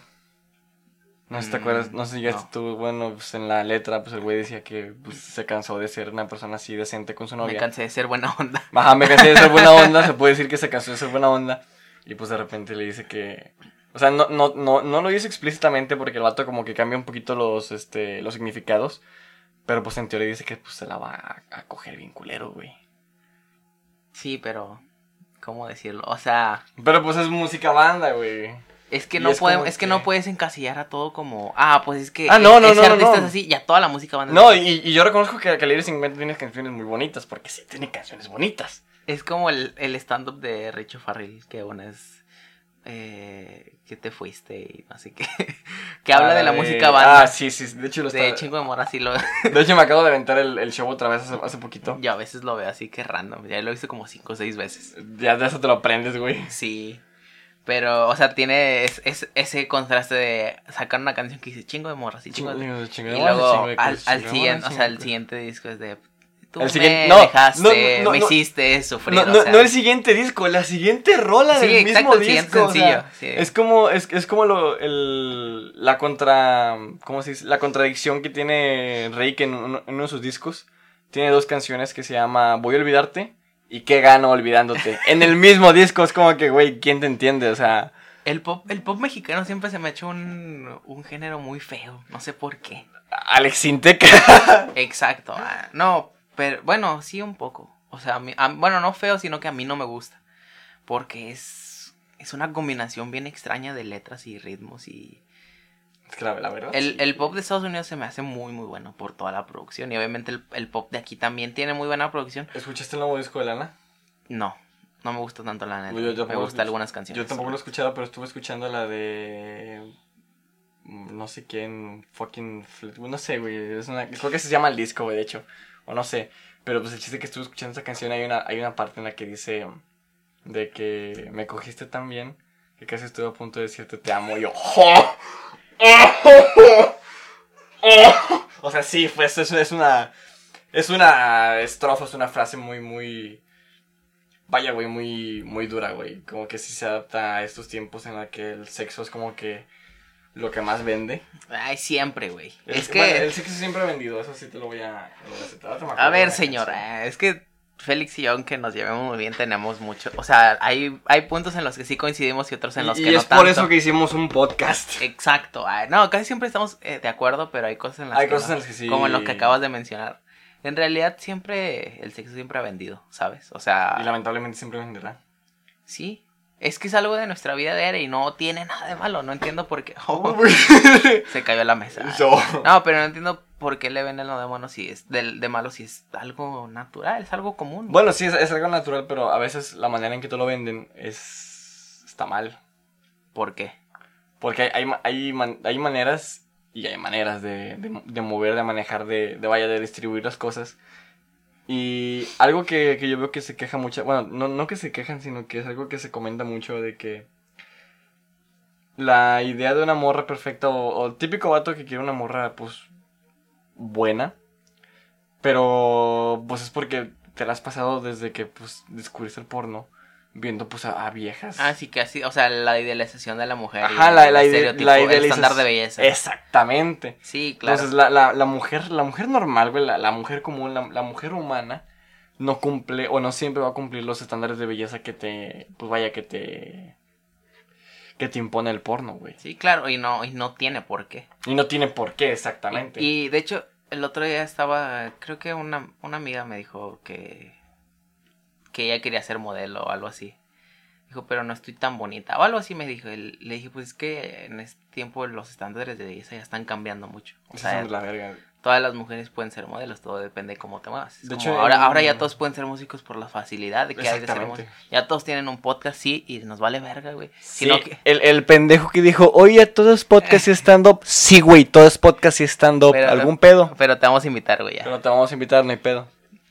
No sé si te Mm, acuerdas, no sé si llegaste no. tú, bueno, pues en la letra, pues el güey decía que pues, se cansó de ser una persona así decente con su novia. Me cansé de ser buena onda. Ajá, me cansé de ser buena onda, se puede decir que se cansó de ser buena onda. Y pues de repente le dice que... O sea, no, no, no, no lo dice explícitamente porque el vato como que cambia un poquito los, este, los significados. Pero pues en teoría dice que pues se la va a, a coger bien culero, güey. Sí, pero. ¿Cómo decirlo? O sea, Pero pues es música banda, güey. Es que Y no es podemos, es que que- no puedes encasillar a todo como. Ah, pues es que Ah, no, no, ese no, no, artista es así, ya toda la música va No, y, y yo reconozco que Calibre 50 tiene canciones muy bonitas, porque sí tiene canciones bonitas. Es como el, el stand-up de Richo Farrell, que una es. Eh, que te fuiste y no sé qué. que habla de la música banda. Ah, sí, sí, de hecho lo de está... chingo de morra, sí lo. De hecho me acabo de aventar el, el show otra vez hace, hace poquito. Yo a veces lo veo así que random. Ya lo he visto como cinco o seis veces. Ya de eso te lo aprendes, güey. Sí. Pero, o sea, tiene es, es- ese contraste de sacar una canción que dice chingo de morras y chingo de... Y luego al, al siguiente, o sea, el siguiente disco es de... Tú El me siguiente- no, dejaste, no, no, me hiciste sufrir, No, o sea, no el siguiente disco, la siguiente rola Sí, del exacto, mismo el disco. o sea, sencillo, sí. Es como, es, es como lo, el, la contra, ¿cómo se dice? La contradicción que tiene Rey en uno, en uno de sus discos. Tiene dos canciones que se llama Voy a olvidarte y ¿Qué gano olvidándote? en el mismo disco es como que, güey, ¿quién te entiende? O sea, El pop, el pop mexicano siempre se me ha hecho un, un género muy feo, no sé por qué. Alex Sinteca. Exacto, ah, no, pero bueno, sí un poco. O sea, a mí- a- bueno, no feo, sino que a mí no me gusta. Porque es, es una combinación bien extraña de letras y ritmos y... es que la, verdad. El, sí. el pop de Estados Unidos se me hace muy, muy bueno por toda la producción. Y obviamente el, el pop de aquí también tiene muy buena producción. ¿Escuchaste el nuevo disco de Lana? No, no me gusta tanto la neta. Yo- yo me gustan algunas canciones. Yo tampoco lo he escuchado, pero estuve escuchando la de. mm, No sé quién. Fucking. No sé, güey. Es una... Creo que se llama el disco, güey, de hecho. O no sé. Pero pues el chiste que estuve escuchando esa canción, hay una, hay una parte en la que dice. De que me cogiste tan bien que casi estuve a punto de decirte te amo. Y yo. ¡Oh! O sea, sí, pues es, es una. Es una estrofa, es una frase muy, muy. Vaya, güey, muy, muy dura, güey. Como que sí se adapta a estos tiempos en la que el sexo es como que lo que más vende. Ay, siempre, güey. Es que... bueno, el sexo siempre ha vendido, eso sí te lo voy a... lo voy a aceptar. A ver, señora, es que Félix y yo, aunque nos llevemos muy bien, tenemos mucho. O sea, hay, hay puntos en los que sí coincidimos y otros en los y que y no es tanto. por eso que hicimos un podcast. Exacto. No, casi siempre estamos eh, de acuerdo, pero hay cosas en las Hay que. cosas no. en las que sí... Como en lo que acabas de mencionar. En realidad, siempre. El sexo siempre ha vendido, ¿sabes? O sea. Y lamentablemente siempre venderá. Sí. Es que es algo de nuestra vida diaria y no tiene nada de malo. No entiendo por qué. Oh, se cayó la mesa. No, pero no entiendo por qué le venden lo de mono si es de, de malo si es algo natural, es algo común. Bueno, sí, es, es algo natural, pero a veces la manera en que te lo venden es... está mal. ¿Por qué? Porque hay, hay, hay, man- hay maneras y hay maneras de, de, de mover, de manejar, de, de vaya, de distribuir las cosas. Y algo que, que yo veo que se queja mucho, bueno, no, no que se quejan, sino que es algo que se comenta mucho de que la idea de una morra perfecta o, o el típico vato que quiere una morra, pues, buena, pero pues es porque te la has pasado desde que, pues, descubriste el porno, viendo, pues, a, a viejas. Ah, sí, que así, o sea, la idealización de la mujer. y Ajá, la, la, ide- la el idealización. estándar de belleza. Exactamente. Sí, claro. Entonces, la, la, la mujer, la mujer normal, güey, la, la mujer común, la, la mujer humana, no cumple o no siempre va a cumplir los estándares de belleza que te, pues vaya, que te, que te impone el porno, güey. Sí, claro, y no, y no tiene por qué. Y no tiene por qué, exactamente. Y, y, de hecho, el otro día estaba, creo que una, una amiga me dijo que, que ella quería ser modelo o algo así. Dijo, pero no estoy tan bonita. O algo así me dijo. Y le dije, pues es que en este tiempo los estándares de belleza ya están cambiando mucho. O sea, son la verga. Todas las mujeres pueden ser modelos, todo depende de cómo te muevas. De hecho, ahora, ahora ya todos pueden ser músicos por la facilidad de que hay de ser músicos. Ya todos tienen un podcast, sí, y nos vale verga, güey. Sí, Sino que... el, el pendejo que dijo, oye, todo es podcast y stand-up. Sí, güey, todo es podcast y stand-up. ¿Algún pedo? Pero te vamos a invitar, güey, ya. Pero te vamos a invitar, no hay pedo.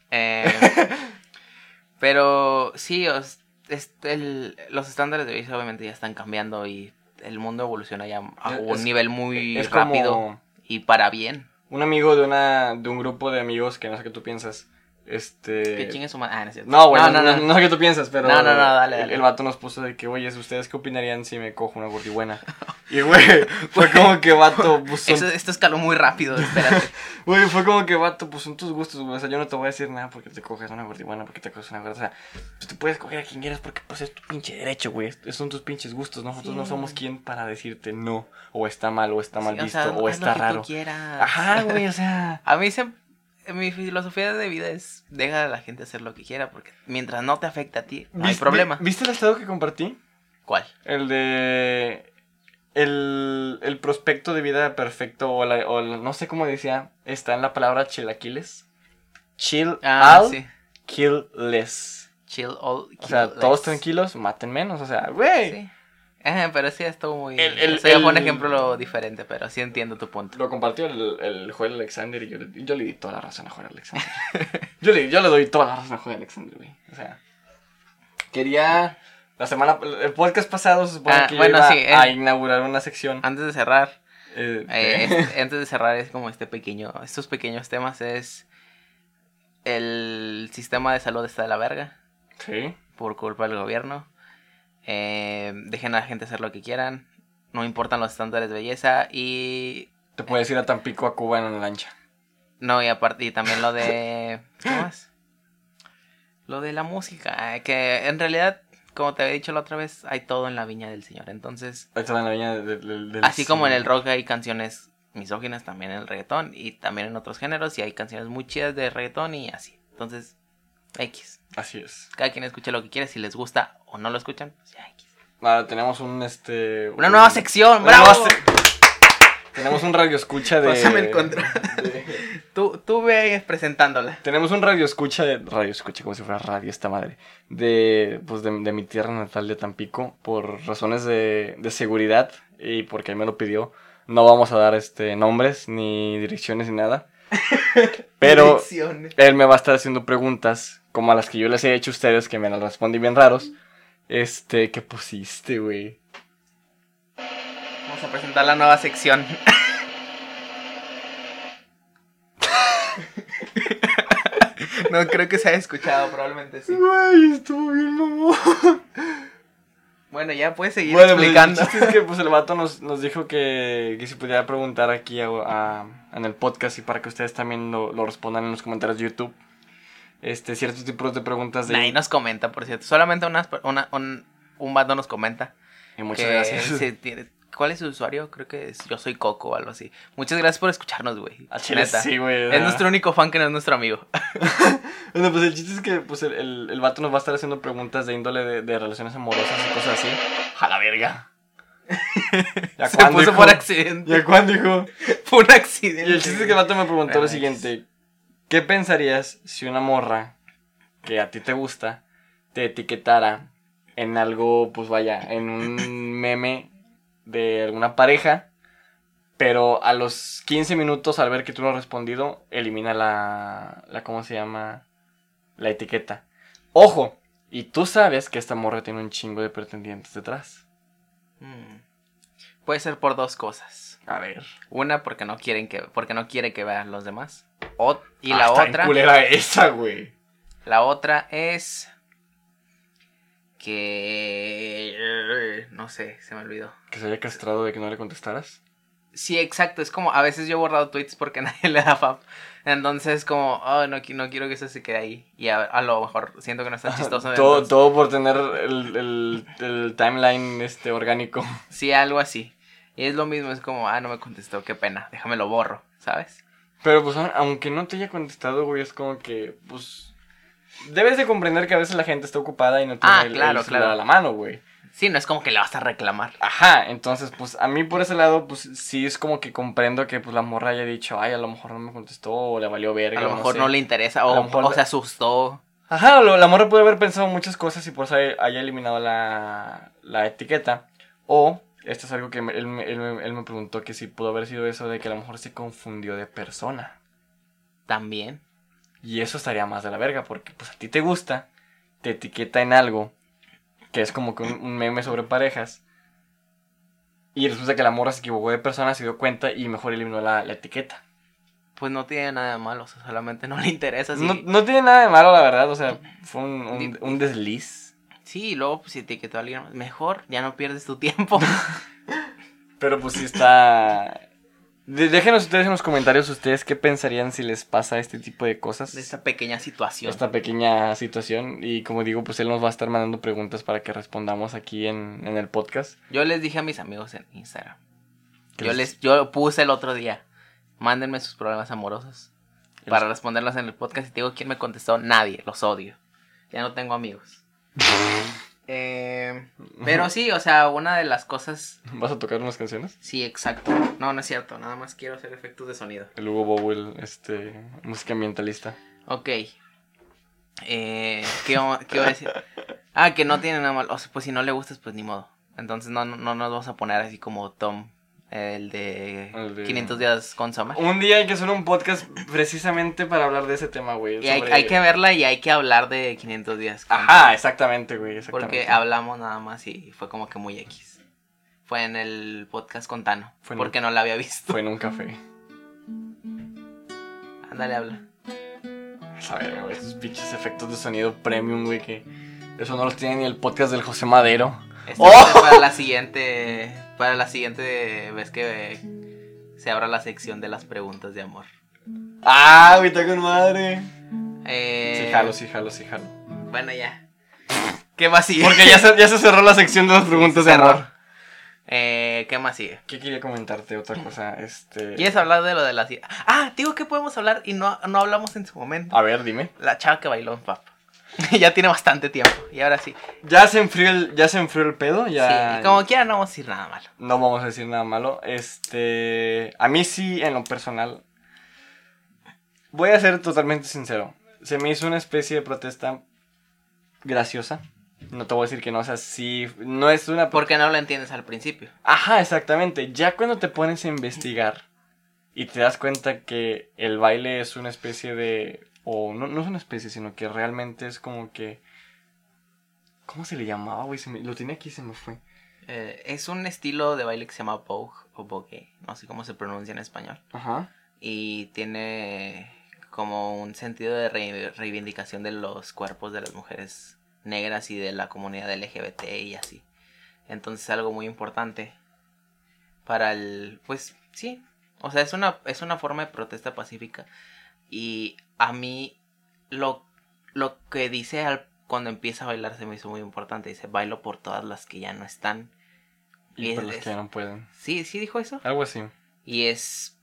Eh, pero sí, os- este, el- los estándares de belleza obviamente ya están cambiando y el mundo evoluciona ya a Es- un nivel muy es rápido como- y para bien. Un amigo de una de un grupo de amigos que no sé qué tú piensas. Este. Que chingue su madre. Ah, no, es cierto. No, güey, no, no, no, no sé qué tú piensas, pero. No, no, no, dale, el- dale. El, vato nos puso de que, oye, ¿ustedes qué opinarían si me cojo una gordibuena? Y, güey, fue como que, vato, pues son. Eso- esto escaló muy rápido, espérate. Güey, fue como que, vato, pues son tus gustos, güey. O sea, yo no te voy a decir nada porque te coges una gordibuena, porque te coges una gorda. O sea, pues te puedes coger a quien quieras porque, pues es tu pinche derecho, güey. Son tus pinches gustos. Nosotros Sí. no somos quien para decirte no, o está mal, o está mal Sí, o visto, sea, o lo está tú raro. quieras. Ajá, güey, o sea. A mí se, mi filosofía de vida es deja a la gente hacer lo que quiera porque mientras no te afecte a ti, no hay ¿Viste- problema. ¿Viste el estado que compartí? ¿Cuál? El de. El, el prospecto de vida perfecto, o, la, o la- no sé cómo decía, está en la palabra chilaquiles. Chill Ah, sí. kill less. Chill all. O sea, kill todos tranquilos, maten menos. O sea, güey. Sí. Ajá, pero sí estuvo muy... El- el- un ejemplo diferente, pero sí entiendo tu punto. Lo compartió el, el Joel Alexander y yo, le- yo le di toda la razón a Joel Alexander. yo, le, yo le doy toda la razón a Joel Alexander, güey. O sea, quería La semana, el podcast pasado se supone Ah, que bueno, iba sí, a eh. inaugurar una sección. Antes de cerrar, eh, eh, este- antes de cerrar es como este pequeño, estos pequeños temas es el sistema de salud está de la verga sí. por culpa del gobierno. Eh, dejen a la gente hacer lo que quieran. No importan los estándares de belleza y Te puedes ir a Tampico, a Cuba en una lancha. no y aparte y también lo de ¿qué más? Lo de la música, que en realidad como te había dicho la otra vez, hay todo en la viña del señor. Entonces, Ahí está en la viña del Así como en el rock hay canciones misóginas, también en el reggaetón y también en otros géneros y hay canciones muy chidas de reggaetón y así. Entonces, X. Así es. Cada quien escucha lo que quiere, si les gusta o no lo escuchan, pues ya X. Ahora tenemos un este. Una un- nueva sección, una bravo. nueva se- Tenemos un radio escucha de. Pásame el control. de- Tú, tú ve presentándola. Tenemos un radio escucha de. Radio escucha, como si fuera radio esta madre. De. Pues de, de mi tierra natal de Tampico. Por razones de, de seguridad. Y porque él me lo pidió. No vamos a dar este nombres, ni direcciones, ni nada. Pero Direcciones. él me va a estar haciendo preguntas. Como a las que yo les he hecho a ustedes, que me las respondí bien raros. Este, ¿qué pusiste, güey? Vamos a presentar la nueva sección. no creo que se haya escuchado, probablemente sí. Güey, estuvo bien, mamón. Bueno, ya puedes seguir Bueno, pues, explicando. chiste es que pues, el vato nos, nos dijo que, que si pudiera preguntar aquí a- a- en el podcast y para que ustedes también lo, lo respondan en los comentarios de YouTube. Este, ciertos tipos de preguntas de... Nadie nos comenta, por cierto. Solamente unas, una, un, un vato nos comenta. Y muchas gracias. tiene- ¿Cuál es su usuario? Creo que es Yo Soy Coco o algo así. Muchas gracias por escucharnos, güey. A Chile Neta. sí, güey. Es nuestro único fan que no es nuestro amigo. Bueno, pues el chiste es que pues, el, el, el vato nos va a estar haciendo preguntas de índole de, de relaciones amorosas y cosas así. ¡A la verga! ¿Ya Se puso hijo? por accidente. ¿Ya cuándo, hijo? Fue un accidente. Y el chiste es que el vato me preguntó lo Relax. siguiente. ¿Qué pensarías si una morra que a ti te gusta te etiquetara en algo, pues vaya, en un meme de alguna pareja, pero a los 15 minutos al ver que tú no has respondido, elimina la, la ¿cómo se llama? La etiqueta. Ojo, y tú sabes que esta morra tiene un chingo de pretendientes detrás. Mm. Puede ser por dos cosas. A ver. Una, porque no quieren que, porque no quiere que vean los demás. O- y Ah, la está otra, culera esa, güey. la otra es que no sé, se me olvidó. Que se haya castrado de que no le contestaras. Sí, exacto. Es como, a veces yo he borrado tweets porque nadie le da fab. Entonces, como, oh, no, no quiero que eso se quede ahí. Y a, a lo mejor siento que no es tan chistoso. todo, todo por tener el, el, el timeline este orgánico. Sí, algo así. Y es lo mismo, es como, ah, no me contestó, qué pena, déjame lo borro, ¿sabes? Pero pues aunque no te haya contestado, güey, es como que, pues... Debes de comprender que a veces la gente está ocupada y no tiene Ah, el, claro, el celular claro. a la mano, güey. Sí, no es como que le vas a reclamar. Ajá, entonces, pues a mí por ese lado, pues sí es como que comprendo que pues la morra haya dicho, ay, a lo mejor no me contestó o le valió verga. A lo o mejor sé. no le interesa, o, lo mejor o se asustó. Ajá, lo- la morra puede haber pensado muchas cosas y por eso haya haya eliminado la, la etiqueta. O, esto es algo que él, me- él él me preguntó que si pudo haber sido eso de que a lo mejor se confundió de persona. También. Y eso estaría más de la verga, porque pues a ti te gusta, te etiqueta en algo, que es como que un, un meme sobre parejas. Y resulta que la morra se equivocó de persona, se dio cuenta y mejor eliminó la, la etiqueta. Pues no tiene nada de malo, o sea, solamente no le interesa. No, no tiene nada de malo, la verdad, o sea, fue un, un desliz. Sí y luego pues, si etiquetó a alguien mejor, ya no pierdes tu tiempo. Pero pues sí está... De- déjenos ustedes en los comentarios ustedes qué pensarían si les pasa este tipo de cosas. de esta pequeña situación. esta pequeña situación. Y como digo, pues él nos va a estar mandando preguntas para que respondamos aquí en, en el podcast. Yo les dije a mis amigos en Instagram. ¿Qué Yo les- les, yo puse el otro día. Mándenme sus problemas amorosos. ¿Qué Para responderlos en el podcast. Y te digo quién me contestó. Nadie. Los odio. Ya no tengo amigos. Eh, pero sí, o sea, una de las cosas. ¿Vas a tocar unas canciones? Sí, exacto. No, no es cierto. Nada más quiero hacer efectos de sonido. El Hugo Bowl, este, música ambientalista. Ok. Eh, ¿qué, qué iba a decir? Ah, que no tiene nada malo. O sea, pues si no le gustas, pues ni modo. Entonces no, no, no nos vamos a poner así como Tom El de, El de- 500 días con Summer. Un día hay que hacer un podcast precisamente para hablar de ese tema, güey. Y hay, que verla y hay que hablar de 500 días. con Ajá, exactamente, güey. Porque hablamos nada más y fue como que muy X. Fue en el podcast con Tano. Fue porque no la había visto. Fue en un café. Ándale, habla. A ver, güey, esos pinches efectos de sonido premium, güey, que eso no los tiene ni el podcast del José Madero. Esto ¡Oh! para la siguiente. Para la siguiente vez que se abra la sección de las preguntas de amor. Ah, está con madre. Eh, Sí, jalo, sí, jalo, sí, jalo. Bueno, ya. ¿Qué más sigue? Porque ya se, ya se cerró la sección de las preguntas de amor. Eh, ¿Qué más sigue? ¿Qué quería comentarte? Otra cosa, este... ¿Quieres hablar de lo de la Ah, digo que podemos hablar y no, no hablamos en su momento. A ver, dime. La chava que bailó en Pap. ya tiene bastante tiempo. Y ahora sí. Ya se enfrió el, ya se enfrió el pedo, ya... Sí, como quiera no vamos a decir nada malo. No vamos a decir nada malo. Este. A mí sí, en lo personal. Voy a ser totalmente sincero. Se me hizo una especie de protesta graciosa. No te voy a decir que no, o sea, sí. No es una. Porque no lo entiendes al principio. Ajá, exactamente. Ya cuando te pones a investigar y te das cuenta que el baile es una especie de. O no, no es una especie, sino que realmente es como que. ¿Cómo se le llamaba, güey? Me- Lo tenía aquí y se me fue. Eh, es un estilo de baile que se llama Vogue o Vogue. No sé cómo se pronuncia en español. Ajá. Y tiene como un sentido de re- reivindicación de los cuerpos de las mujeres negras y de la comunidad LGBT y así. Entonces algo muy importante para el pues sí, o sea, es una es una forma de protesta pacífica y a mí lo lo que dice al cuando empieza a bailar se me hizo muy importante, dice, "Bailo por todas las que ya no están." Y por es- que ya no pueden. Sí, sí dijo eso. Algo así. Y es,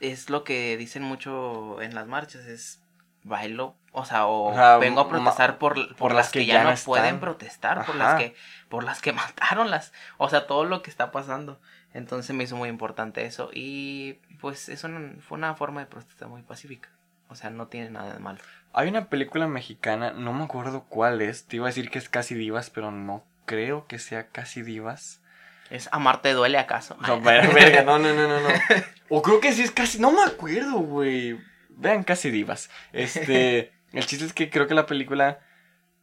es lo que dicen mucho en las marchas, es bailo, o sea, o O sea, vengo a protestar por, por, las que, ya, no pueden protestar, por las que, por las que mataron las, o sea, todo lo que está pasando. Entonces me hizo muy importante eso. Y pues eso fue una forma de protesta muy pacífica. O sea, no tiene nada de malo. Hay una película mexicana, no me acuerdo cuál es. Te iba a decir que es Casi Divas, pero no creo que sea Casi Divas. ¿Es amarte duele acaso? No, ver- verga, no, no, no, no, no. O creo que sí es casi. No me acuerdo, güey. Vean Casi Divas. Este. el chiste es que creo que la película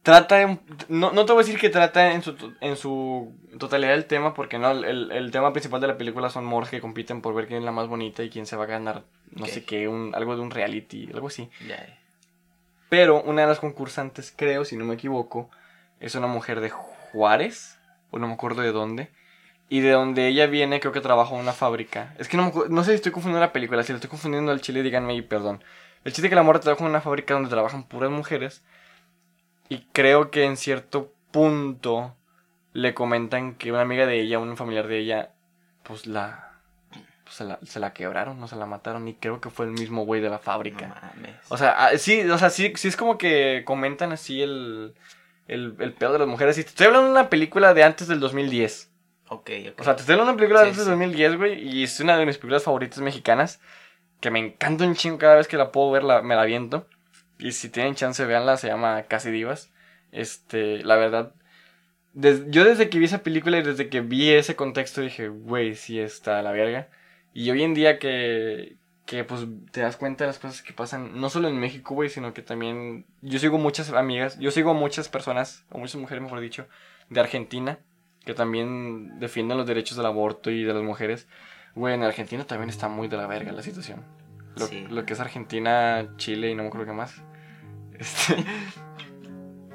trata. de un- no, no te voy a decir que trata en su, en su totalidad el tema, porque no. El, el tema principal de la película son morras que compiten por ver quién es la más bonita y quién se va a ganar. No sé qué, un, algo de un reality, algo así. Pero una de las concursantes, creo, si no me equivoco, es una mujer de Juárez, o no me acuerdo de dónde. Y de donde ella viene, creo que trabaja en una fábrica. Es que no, me no sé si estoy confundiendo la película, si la estoy confundiendo al chile, díganme y perdón. El chiste es que la morra trabaja en una fábrica donde trabajan puras mujeres. Y creo que en cierto punto le comentan que una amiga de ella, un familiar de ella, pues la. pues se, la se la quebraron, no se la mataron. Y creo que fue el mismo güey de la fábrica. No mames. O sea, ah, sí, o sea, sí, sí es como que comentan así el, el, el pedo de las mujeres. Y te estoy hablando de una película de antes del 2010. ok, ok. O sea, te estoy hablando de una película de Sí, antes sí. del 2010, güey. Y es una de mis películas favoritas mexicanas. Que me encanta un chingo cada vez que la puedo ver, la, me la viento. Y si tienen chance, véanla, se llama Casi Divas. Este, la verdad. des- yo desde que vi esa película y desde que vi ese contexto dije, güey, sí está a la verga. Y hoy en día que, que pues te das cuenta de las cosas que pasan, no solo en México, güey, sino que también yo sigo muchas amigas, yo sigo muchas personas, o muchas mujeres, mejor dicho, de Argentina, que también defienden los derechos del aborto y de las mujeres. Güey, en Argentina también está muy de la verga la situación. Lo, Sí. lo que es Argentina, Chile y no me acuerdo qué más. Este,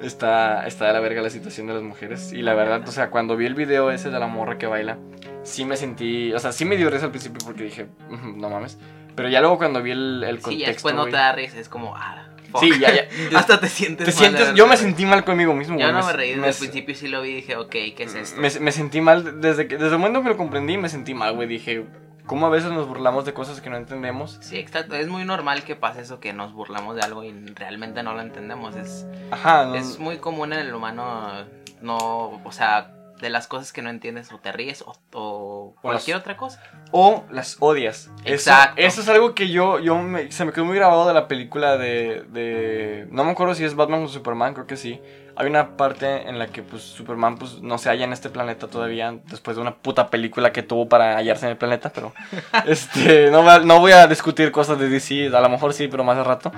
está, está de la verga la situación de las mujeres. Y la verdad, o sea, cuando vi el video ese de la morra que baila, sí me sentí, o sea, sí me dio risa al principio porque dije, "Ujú, no mames. Pero ya luego cuando vi el, el contexto. Sí, ya después no te da risa, es como, ah, fuck. Sí, ya, ya. Hasta te sientes Te mal sientes, yo me sentí mal conmigo mismo. Yo no me reí desde el principio sí lo vi y dije, ok, ¿qué es esto? Me, me sentí mal desde que desde el momento que lo comprendí, me sentí mal, güey. Dije, ¿cómo a veces nos burlamos de cosas que no entendemos? Sí, exacto. Es muy normal que pase eso, que nos burlamos de algo y realmente no lo entendemos. Es, Ajá, no, es muy común en el humano no, o sea, de las cosas que no entiendes o te ríes o, o O las- cualquier otra cosa. O las odias. Eso- Exacto. Eso, es algo que yo, yo me- se me quedó muy grabado de la película de, de... No me acuerdo si es Batman o Superman, creo que sí. Hay una parte en la que pues Superman pues no se halla en este planeta todavía después de una puta película que tuvo para hallarse en el planeta, pero este no, voy a discutir cosas de DC, a lo mejor sí, pero más de rato.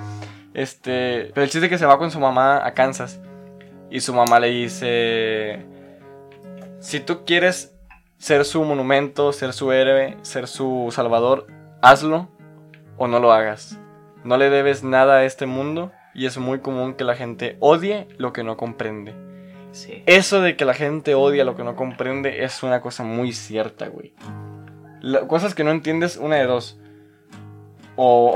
Este, pero el chiste es que se va con su mamá a Kansas y su mamá le dice si tú quieres ser su monumento, ser su héroe, ser su salvador, hazlo o no lo hagas. No le debes nada a este mundo y es muy común que la gente odie lo que no comprende. Sí. Eso de que la gente odia lo que no comprende es una cosa muy cierta, güey. La- cosas que no entiendes, una de dos. O,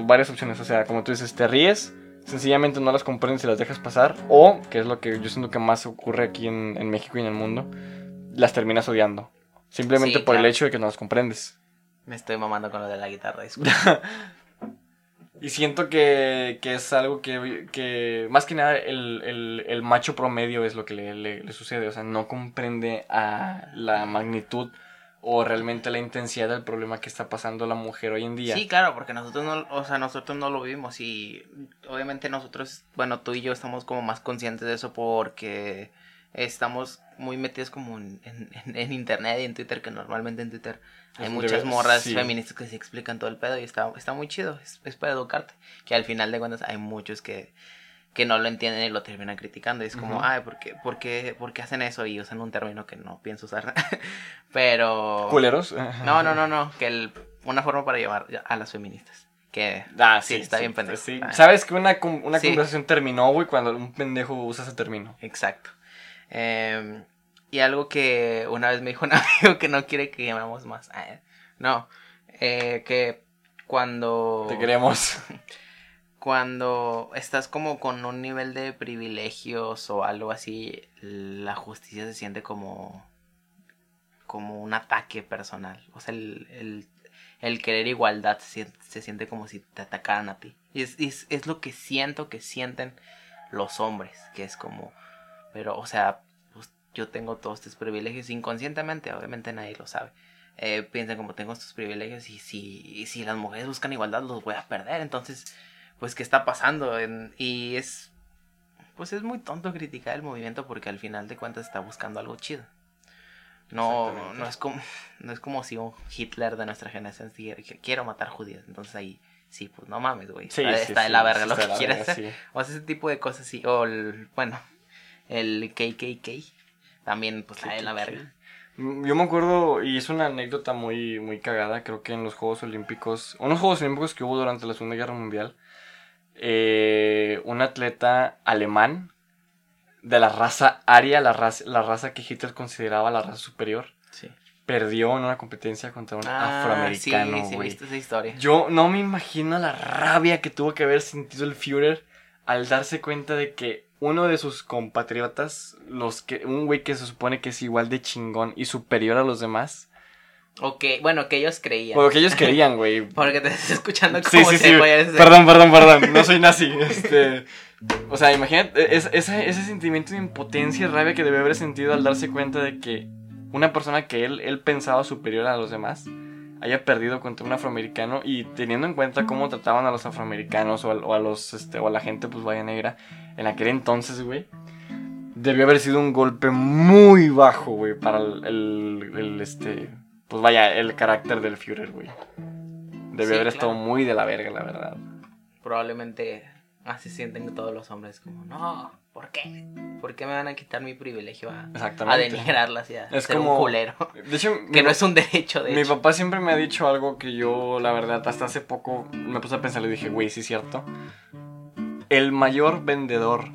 o varias opciones, o sea, como tú dices, te ríes, sencillamente no las comprendes y las dejas pasar. O, que es lo que yo siento que más ocurre aquí en, en México y en el mundo, las terminas odiando. Simplemente Sí, por el hecho de que no las comprendes. Me estoy mamando con lo de la guitarra. disculpa. Y siento que, que es algo que, que más que nada el, el- el macho promedio es lo que le, le- sucede. O sea, no comprende a la magnitud o realmente la intensidad del problema que está pasando la mujer hoy en día. Sí, claro, porque nosotros no, o sea, nosotros no lo vivimos y obviamente nosotros, bueno, tú y yo estamos como más conscientes de eso porque estamos muy metidos como en, en- en internet y en Twitter, que normalmente en Twitter hay Es muchas morras sí. feministas que se explican todo el pedo y está, está muy chido, es, es para educarte, que al final de cuentas hay muchos que, que no lo entienden y lo terminan criticando y es como, Ujú. ay, ¿por qué, por, qué, ¿por qué hacen eso? Y usan un término que no pienso usar, pero... ¿Culeros? No, no, no, no, que el, una forma para llamar a las feministas. Que Ah, sí, está bien pendejo. sí. Ah. ¿Sabes que una, una Sí. conversación terminó, güey, cuando un pendejo usa ese término? Exacto. Em, y algo que una vez me dijo un amigo que no quiere que llamemos más. Ah, eh, no, eh, que cuando... Te queremos. Cuando estás como con un nivel de privilegios o algo así, la justicia se siente como como un ataque personal. O sea, el, el, el querer igualdad se, siente- se siente como si te atacaran a ti. Y es, es, es lo que siento que sienten los hombres, que es como, pero, o sea, yo tengo todos estos privilegios inconscientemente, obviamente nadie lo sabe. Eh, piensan como tengo estos privilegios y si, y si las mujeres buscan igualdad los voy a perder. Entonces, pues, ¿qué está pasando? En- y es, pues es muy tonto criticar el movimiento porque al final de cuentas está buscando algo chido. No, no es como no es como si un Hitler de nuestra generación dijera que quiero matar judíos. Entonces ahí sí, pues no mames, güey. Sí, está, sí, está de la verga lo que quieras. O sea, ese tipo de cosas sí. O el, bueno, el KKK también pues está de la verga. Mm, Yo me acuerdo, y es una anécdota muy, muy cagada, creo que en los Juegos Olímpicos, unos Juegos Olímpicos que hubo durante la Segunda Guerra Mundial, eh, un atleta alemán de la raza aria, la raza, la raza que Hitler consideraba la raza superior, Sí. perdió en una competencia contra un Ah, afroamericano, sí, sí, güey. viste esa historia. Yo no me imagino la rabia que tuvo que haber sentido el Führer al darse cuenta de que uno de sus compatriotas, los que, un güey que se supone que es igual de chingón y superior a los demás, Ok, bueno, que ellos creían. lo que ellos querían, güey. Porque te estás escuchando Sí, como sí, sí. apoyaras- Perdón, perdón, perdón. No soy nazi. Este. O sea, imagínate es- ese, ese sentimiento de impotencia y rabia que debe haber sentido al darse cuenta de que una persona que él, él pensaba superior a los demás haya perdido contra un afroamericano y teniendo en cuenta cómo trataban a los afroamericanos o a, o a los este, o a la gente pues vaya negra en aquel entonces, güey. Debió haber sido un golpe muy bajo, güey, para el, el- el, este, pues vaya, el carácter del Führer, güey. Debió Sí, haber estado claro. muy de la verga, la verdad. Probablemente así sienten todos los hombres como, no, ¿por qué? ¿Por qué me van a quitar mi privilegio a, a Exactamente. denigrarlas y a Es ser como- un culero? De hecho, que mi, no es un derecho, de mi hecho. papá siempre me ha dicho algo que yo, la verdad, hasta hace poco me puse a pensar y dije, güey, sí es cierto. El mayor vendedor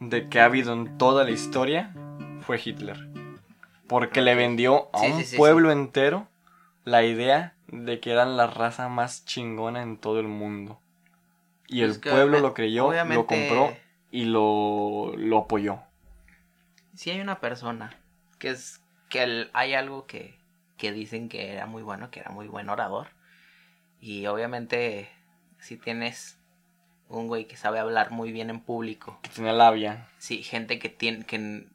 de que ha habido en toda la historia fue Hitler. Porque le vendió a Sí, un sí, sí, pueblo entero la idea de que eran la raza más chingona en todo el mundo. Y Pues el pueblo lo creyó, lo compró y lo, lo apoyó. Si hay una persona que es que el- hay algo que, que dicen que era muy bueno, que era muy buen orador. Y obviamente si tienes un güey que sabe hablar muy bien en público, Que tenía labia. sí, gente que tiene que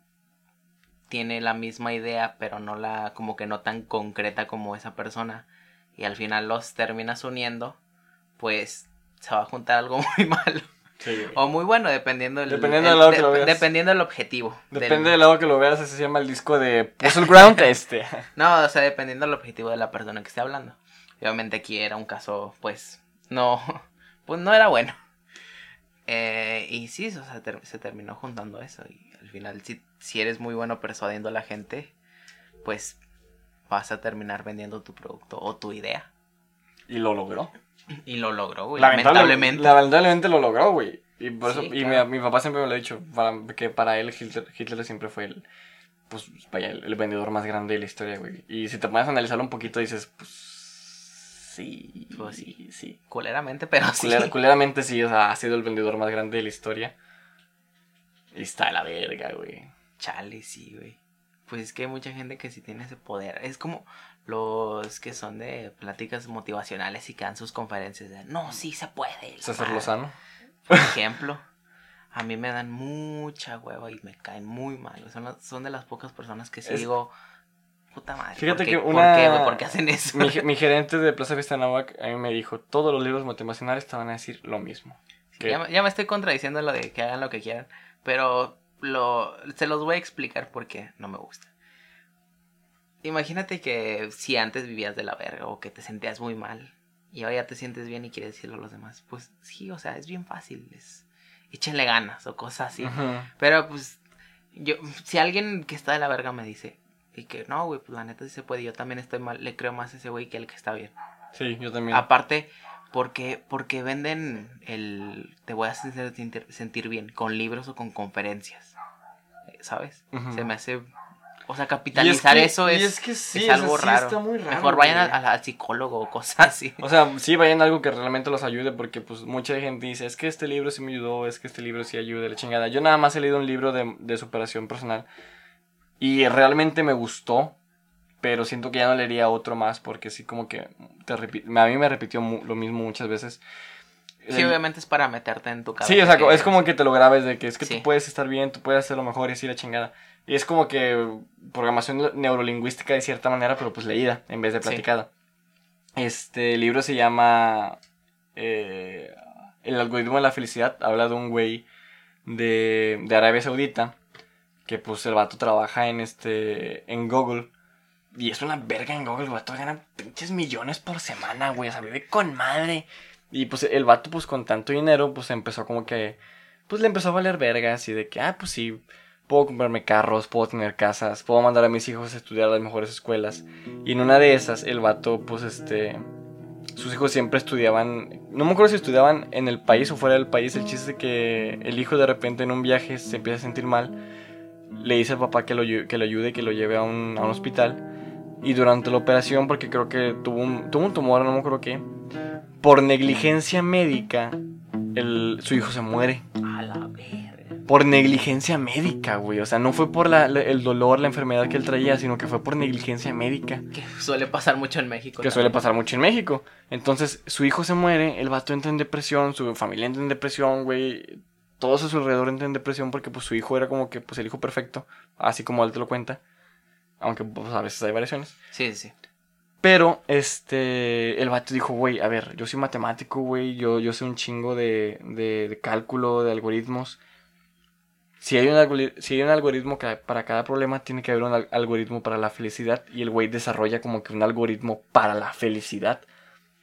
tiene la misma idea, pero no la, como que no tan concreta como esa persona, y al final los terminas uniendo, pues se va a juntar algo muy malo. O muy bueno, dependiendo del, dependiendo del lado que lo veas. Dependiendo del objetivo. Depende del... lado que lo veas, ese se llama el disco de Puzzle Ground este. no, o sea, dependiendo del objetivo de la persona que esté hablando. Obviamente aquí era un caso, pues, no, pues no era bueno. Eh, y sí, o sea, se terminó juntando eso. Y al final, si, si eres muy bueno persuadiendo a la gente, pues vas a terminar vendiendo tu producto o tu idea. Y lo logró. Y lo logró, güey. Lamentablemente. Lamentablemente lo logró, güey. Y, por eso, y mi, papá siempre me lo ha dicho, que para él Hitler, siempre fue el, pues, vaya, el, vendedor más grande de la historia, güey. Y si te pones a analizarlo un poquito, dices, pues, sí, pues sí, sí. Culeramente, pero sí. culeramente sí, o sea, ha sido el vendedor más grande de la historia. Y está de la verga, güey. Chale, sí, güey. Pues es que hay mucha gente que sí tiene ese poder. Es como los que son de pláticas motivacionales y que dan sus conferencias de no, sí se puede. César Lozano. Por ejemplo, a mí me dan mucha hueva y me caen muy mal. Son, son de las pocas personas que sí digo, puta madre. Fíjate que una... ¿Por qué, hacen eso? Mi, gerente de Plaza Vista Navac a mí me dijo, todos los libros motivacionales te van a decir lo mismo. ya, ya, me estoy contradiciendo lo de que hagan lo que quieran, pero lo, se los voy a explicar porque no me gusta. Imagínate que si antes vivías de la verga o que te sentías muy mal y ahora ya te sientes bien y quieres decirlo a los demás, pues sí, o sea, es bien fácil, es échenle ganas o cosas así. Pero pues yo si alguien que está de la verga me dice y que no, güey, pues la neta sí se puede, yo también estoy mal, le creo más a ese güey que al que está bien. Sí, yo también. Aparte porque porque venden el te voy a hacer sentir bien con libros o con conferencias. ¿Sabes? Se me hace o sea, capitalizar eso es, algo raro. Mejor vayan al, psicólogo o cosas así. O sea, sí, vayan a algo que realmente los ayude porque pues mucha gente dice, es que este libro sí me ayudó, es que este libro sí ayuda, la chingada. Yo nada más he leído un libro de, superación personal y realmente me gustó, pero siento que ya no leería otro más porque sí como que te a mí me repitió lo mismo muchas veces. Sí, obviamente es para meterte en tu cabeza. Sí, o sea, es como que te lo grabes de que es que tú puedes estar bien, tú puedes hacer lo mejor y así la chingada. Y es como que programación neurolingüística de cierta manera, pero pues leída en vez de platicada. Este libro se llama eh, El algoritmo de la felicidad. Habla de un güey de, de Arabia Saudita que pues el vato trabaja en este en Google y es una verga en Google, el vato gana pinches millones por semana, güey, o sea, vive con madre. Y pues el vato pues con tanto dinero pues empezó como que pues le empezó a valer verga así de que ah, pues sí puedo comprarme carros, puedo tener casas, puedo mandar a mis hijos a estudiar a las mejores escuelas. Y en una de esas, el vato, pues este. Sus hijos siempre estudiaban. No me acuerdo si estudiaban en el país o fuera del país. El chiste es que el hijo de repente en un viaje se empieza a sentir mal. Le dice al papá que lo, que lo ayude, que lo lleve a un, a un hospital. Y durante la operación, porque creo que tuvo un, tuvo un tumor, no me acuerdo qué. Por negligencia médica, el, su hijo se muere. A la vez por negligencia médica, güey. O sea, no fue por el dolor, la enfermedad que él traía, sino que fue por negligencia médica. Que suele pasar mucho en México. Que suele pasar mucho en México. Entonces, su hijo se muere, el vato entra en depresión, su familia entra en depresión, güey. Todos a su alrededor entran en depresión porque pues su hijo era como que pues el hijo perfecto, así como él te lo cuenta. Aunque pues, a veces hay variaciones. Sí, sí. Pero, este, el vato dijo, güey, a ver, yo soy matemático, güey, yo, yo sé un chingo de, de, de cálculo, de algoritmos si hay, un si hay un algoritmo que para cada problema, tiene que haber un algoritmo para la felicidad. Y el güey desarrolla como que un algoritmo para la felicidad.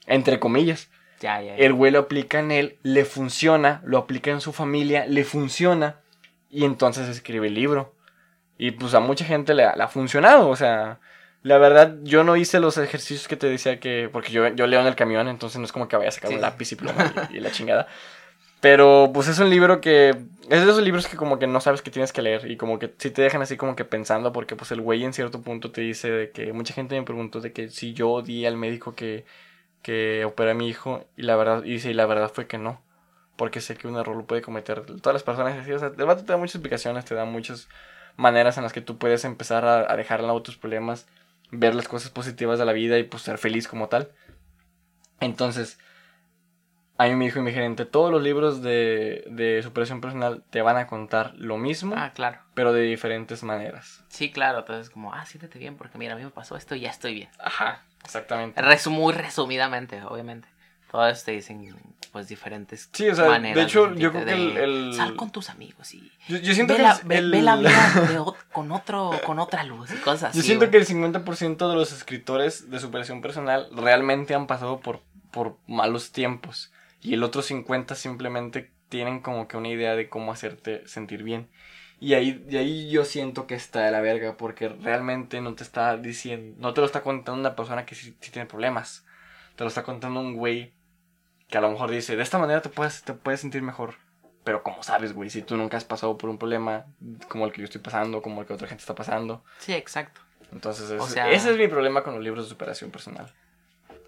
Entre comillas. Ya, ya, El güey lo aplica en él, le funciona, lo aplica en su familia, le funciona. Y entonces escribe el libro. Y pues a mucha gente le ha, funcionado. O sea, la verdad, yo no hice los ejercicios que te decía que. Porque yo, yo leo en el camión, entonces no es como que vaya a sacar un lápiz y pluma y la chingada. Pero pues es un libro que... Es de esos libros que como que no sabes que tienes que leer y como que sí te dejan así como que pensando porque pues el güey en cierto punto te dice de que mucha gente me preguntó de que si yo di al médico que, que opera a mi hijo y la verdad, y dice, y la verdad fue que no. Porque sé que un error lo puede cometer todas las personas así. O sea, el vato te da muchas explicaciones, te da muchas maneras en las que tú puedes empezar a, a dejar al lado tus problemas, ver las cosas positivas de la vida y pues ser feliz como tal. Entonces, a mí me dijo mi gerente, todos los libros de, de superación personal te van a contar lo mismo, Ah, claro. pero de diferentes maneras. Sí, claro. Entonces, como, ah, siéntete bien porque mira, a mí me pasó esto y ya estoy bien. Ajá, exactamente. Resu- muy resumidamente, obviamente. Todas te dicen, pues, diferentes Sí, o sea, maneras. de hecho, yo creo que el- Sal con tus amigos y... Yo, yo siento Ve que la, el- ve- el- ve la vida de con, otro, con otra luz y cosas así. Yo siento güey. que el 50% de los escritores de superación personal realmente han pasado por, por malos tiempos. Y el otro 50% simplemente tienen como que una idea de cómo hacerte sentir bien. Y ahí, de ahí yo siento que está de la verga, porque realmente no te está diciendo, no te lo está contando una persona que sí, sí tiene problemas. Te lo está contando un güey que a lo mejor dice, de esta manera te puedes, te puedes sentir mejor. Pero como sabes, güey, si tú nunca has pasado por un problema como el que yo estoy pasando, como el que otra gente está pasando, Sí, exacto. entonces, O ese, sea- ese es mi problema con los libros de superación personal.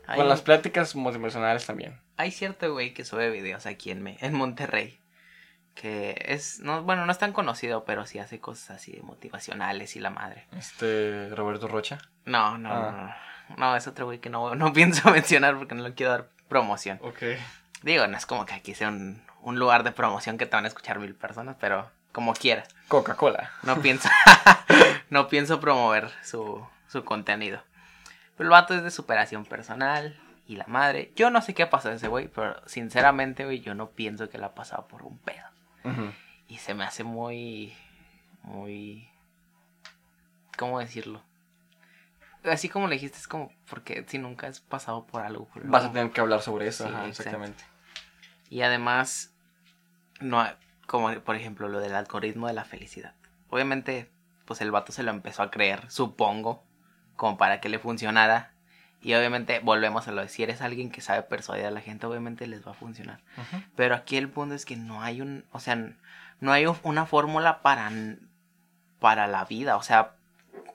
Hay, Con las pláticas motivacionales también. hay cierto güey que sube videos aquí en, Me- en Monterrey. Que es, no, bueno, no es tan conocido, pero sí hace cosas así de motivacionales y la madre. Este, Roberto Rocha. No, no, Ah. no, no. No, es otro güey que no, no pienso mencionar porque no le quiero dar promoción. Ok. Digo, no es como que aquí sea un, un lugar de promoción que te van a escuchar mil personas, pero como quiera. Coca-Cola. No pienso, no pienso promover su, su contenido. Pero el vato es de superación personal y la madre. Yo no sé qué ha pasado ese güey, pero sinceramente, güey, yo no pienso que la ha pasado por un pedo. Y se me hace muy, muy, ¿cómo decirlo? Así como le dijiste, es como, porque si nunca has pasado por algo. por Vas a tener que hablar sobre eso. Sí, Ajá, exactamente. Y además, no, como por ejemplo lo del algoritmo de la felicidad. Obviamente, pues el vato se lo empezó a creer, supongo, como para que le funcionara. Y obviamente volvemos a lo de si eres alguien que sabe persuadir a la gente, obviamente les va a funcionar. Pero aquí el punto es que no hay un, o sea, no hay un- una fórmula para, para la vida, o sea,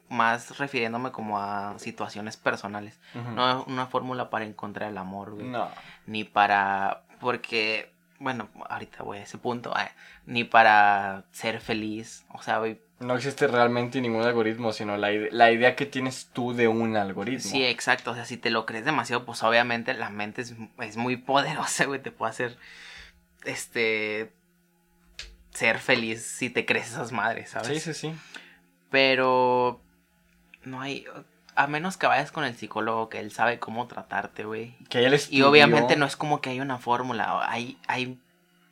más refiriéndome como a situaciones personales. No hay una fórmula para encontrar el amor, güey No. ni para porque bueno ahorita voy a ese punto ah, ni para ser feliz o sea güey, No existe realmente ningún algoritmo, sino la, ide- la idea que tienes tú de un algoritmo. sí exacto o sea si te lo crees demasiado pues obviamente la mente es, es muy poderosa güey te puede hacer este ser feliz si te crees esas madres sabes sí, sí, sí. pero no hay a menos que vayas con el psicólogo que él sabe cómo tratarte güey Que él Y obviamente no es como que hay una fórmula, hay, hay,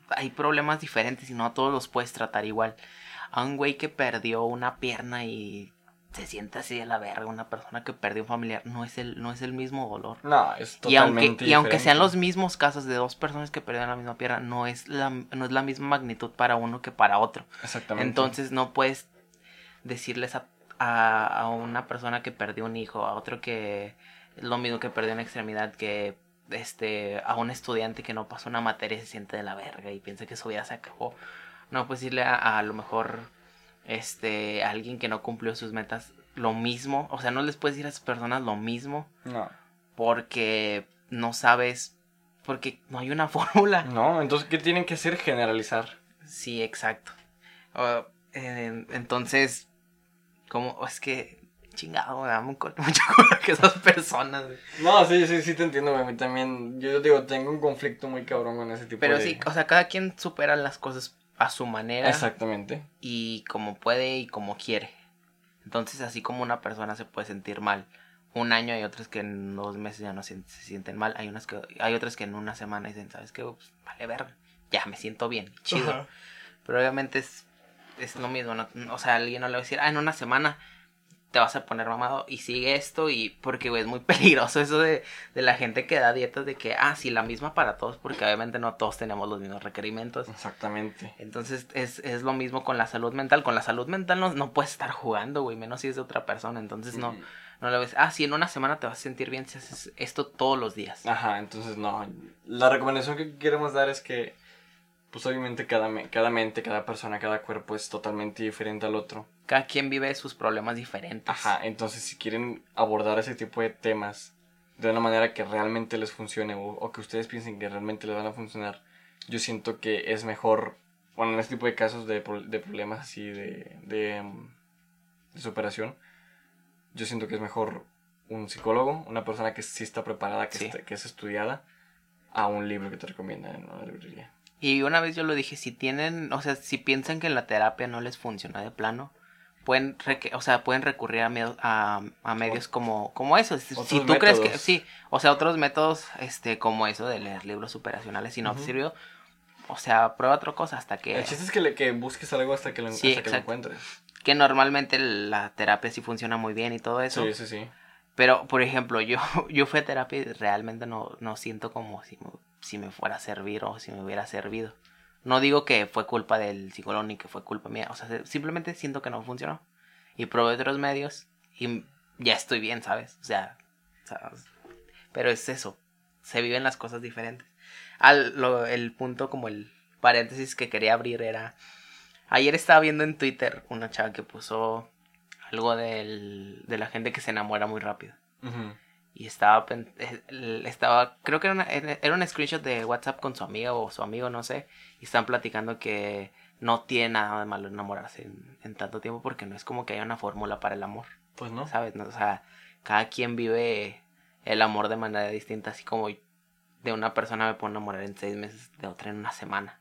hay problemas diferentes y no a todos los puedes tratar igual. A un güey que perdió una pierna y se siente así de la verga, una persona que perdió un familiar, no es el, no es el mismo dolor. No, es Y aunque, totalmente y aunque sean diferente. los mismos casos de dos personas que perdieron la misma pierna, no es la, no es la misma magnitud para uno que para otro. Exactamente. Entonces no puedes decirles a, a, a una persona que perdió un hijo, a otro que es lo mismo que perdió una extremidad, que este a un estudiante que no pasó una materia y se siente de la verga y piensa que su vida se acabó. No puedes decirle a, a lo mejor este a alguien que no cumplió sus metas lo mismo, o sea, no les puedes decir a esas personas lo mismo No. porque no sabes porque no hay una fórmula. No, entonces, ¿qué tienen que hacer? Generalizar. Sí, exacto. Ah, eh, entonces, como es que chingado, me da mucho coraje esas personas. güey. No, sí, sí, sí te entiendo, güey. A mí también, yo digo, tengo un conflicto muy cabrón con ese tipo Pero de... sí, o sea, cada quien supera las cosas a su manera Exactamente. y como puede y como quiere. Entonces, así como una persona se puede sentir mal un año, hay otras que en dos meses ya no se, se sienten mal, hay unas que hay otras que en una semana dicen, ¿sabes qué? Pues, vale verga, ya me siento bien, chido. Ajá. Pero obviamente es, es lo mismo, ¿no? O sea, alguien no le va a decir, ah, en una semana te vas a poner mamado y sigue esto y porque, güey, es muy peligroso eso de, de la gente que da dietas de que, ah, sí, la misma para todos, porque obviamente no todos tenemos los mismos requerimientos. Exactamente. Entonces es, es lo mismo con la salud mental. Con la salud mental no, no puedes estar jugando, güey, menos si es de otra persona. Entonces no, no le ves, ah, sí, en una semana te vas a sentir bien si haces esto todos los días. Ajá, entonces no. La recomendación que queremos dar es que, pues obviamente cada, me- cada mente, cada persona, cada cuerpo es totalmente diferente al otro. Cada quien vive sus problemas diferentes. Ajá, entonces si quieren abordar ese tipo de temas de una manera que realmente les funcione o, o que ustedes piensen que realmente les van a funcionar, yo siento que es mejor, bueno, en este tipo de casos de, de problemas así de, de, mm, de superación, yo siento que es mejor un psicólogo, una persona que sí está preparada, que, Sí. está- que es estudiada, a un libro que te recomiendan en una librería. Y una vez yo lo dije, si tienen, o sea, si piensan que la terapia no les funciona de plano, pueden, o sea, pueden recurrir a, a, a medios como, como eso. Si tú crees que, sí, o sea, otros métodos, este, como eso de leer libros superacionales, si no te Ujú. sirvió, o sea, prueba otra cosa hasta que, El chiste es que, le, que busques algo hasta que lo, Sí, hasta que lo encuentres. que normalmente la terapia sí funciona muy bien y todo eso. Sí, sí, sí. Pero, por ejemplo, yo, yo fui a terapia y realmente no, no siento como si si me fuera a servir o si me hubiera servido. No digo que fue culpa del psicólogo ni que fue culpa mía. O sea, se- simplemente siento que no funcionó. Y probé otros medios y ya estoy bien, ¿sabes? O sea, pero es eso. Se viven las cosas diferentes. Al, lo- el punto como el paréntesis que quería abrir era... Ayer estaba viendo en Twitter una chava que puso algo de la gente que se enamora muy rápido. Ujú. Y estaba, eh, estaba, creo que era, una- era un screenshot de WhatsApp con su amiga o su amigo, no sé. Y están platicando que no tiene nada de malo enamorarse en, en tanto tiempo porque no es como que haya una fórmula para el amor, Pues no. ¿sabes? No, O sea, cada quien vive el amor de manera distinta, así como de una persona me puedo enamorar en seis meses, de otra en una semana.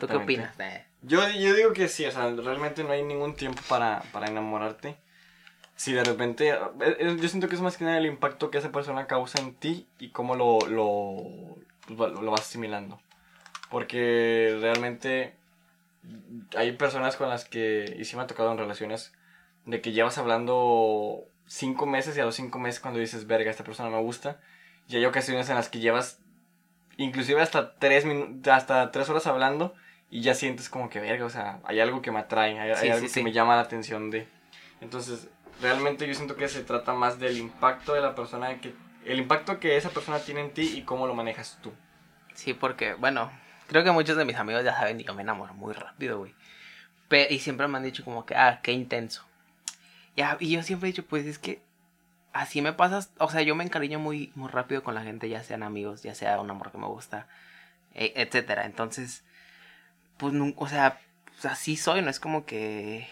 ¿Tú qué opinas? Yo, yo digo que sí, o sea, realmente no hay ningún tiempo para, para enamorarte. Si de repente, eh, eh, yo siento que es más que nada el impacto que esa persona causa en ti y cómo lo, lo, pues, va- lo vas asimilando. Porque realmente hay personas con las que, y sí me ha tocado en relaciones, de que llevas hablando cinco meses y a los cinco meses cuando dices, verga, esta persona me gusta, y hay ocasiones en las que llevas inclusive hasta tres, hasta tres horas hablando y ya sientes como que verga, o sea, hay algo que me atrae, hay, hay Sí, algo sí, que sí. me llama la atención de. Entonces, realmente yo siento que se trata más del impacto de la persona, que el impacto que esa persona tiene en ti y cómo lo manejas tú. Sí, porque, bueno, creo que muchos de mis amigos ya saben, yo me enamoro muy rápido, güey. Y siempre me han dicho como que, ah, qué intenso. Ya, y yo siempre he dicho, pues es que así me pasas, o sea, yo me encariño muy, muy rápido con la gente, ya sean amigos, ya sea un amor que me gusta, e- etcétera. Entonces, pues, o sea, pues, así soy, no es como que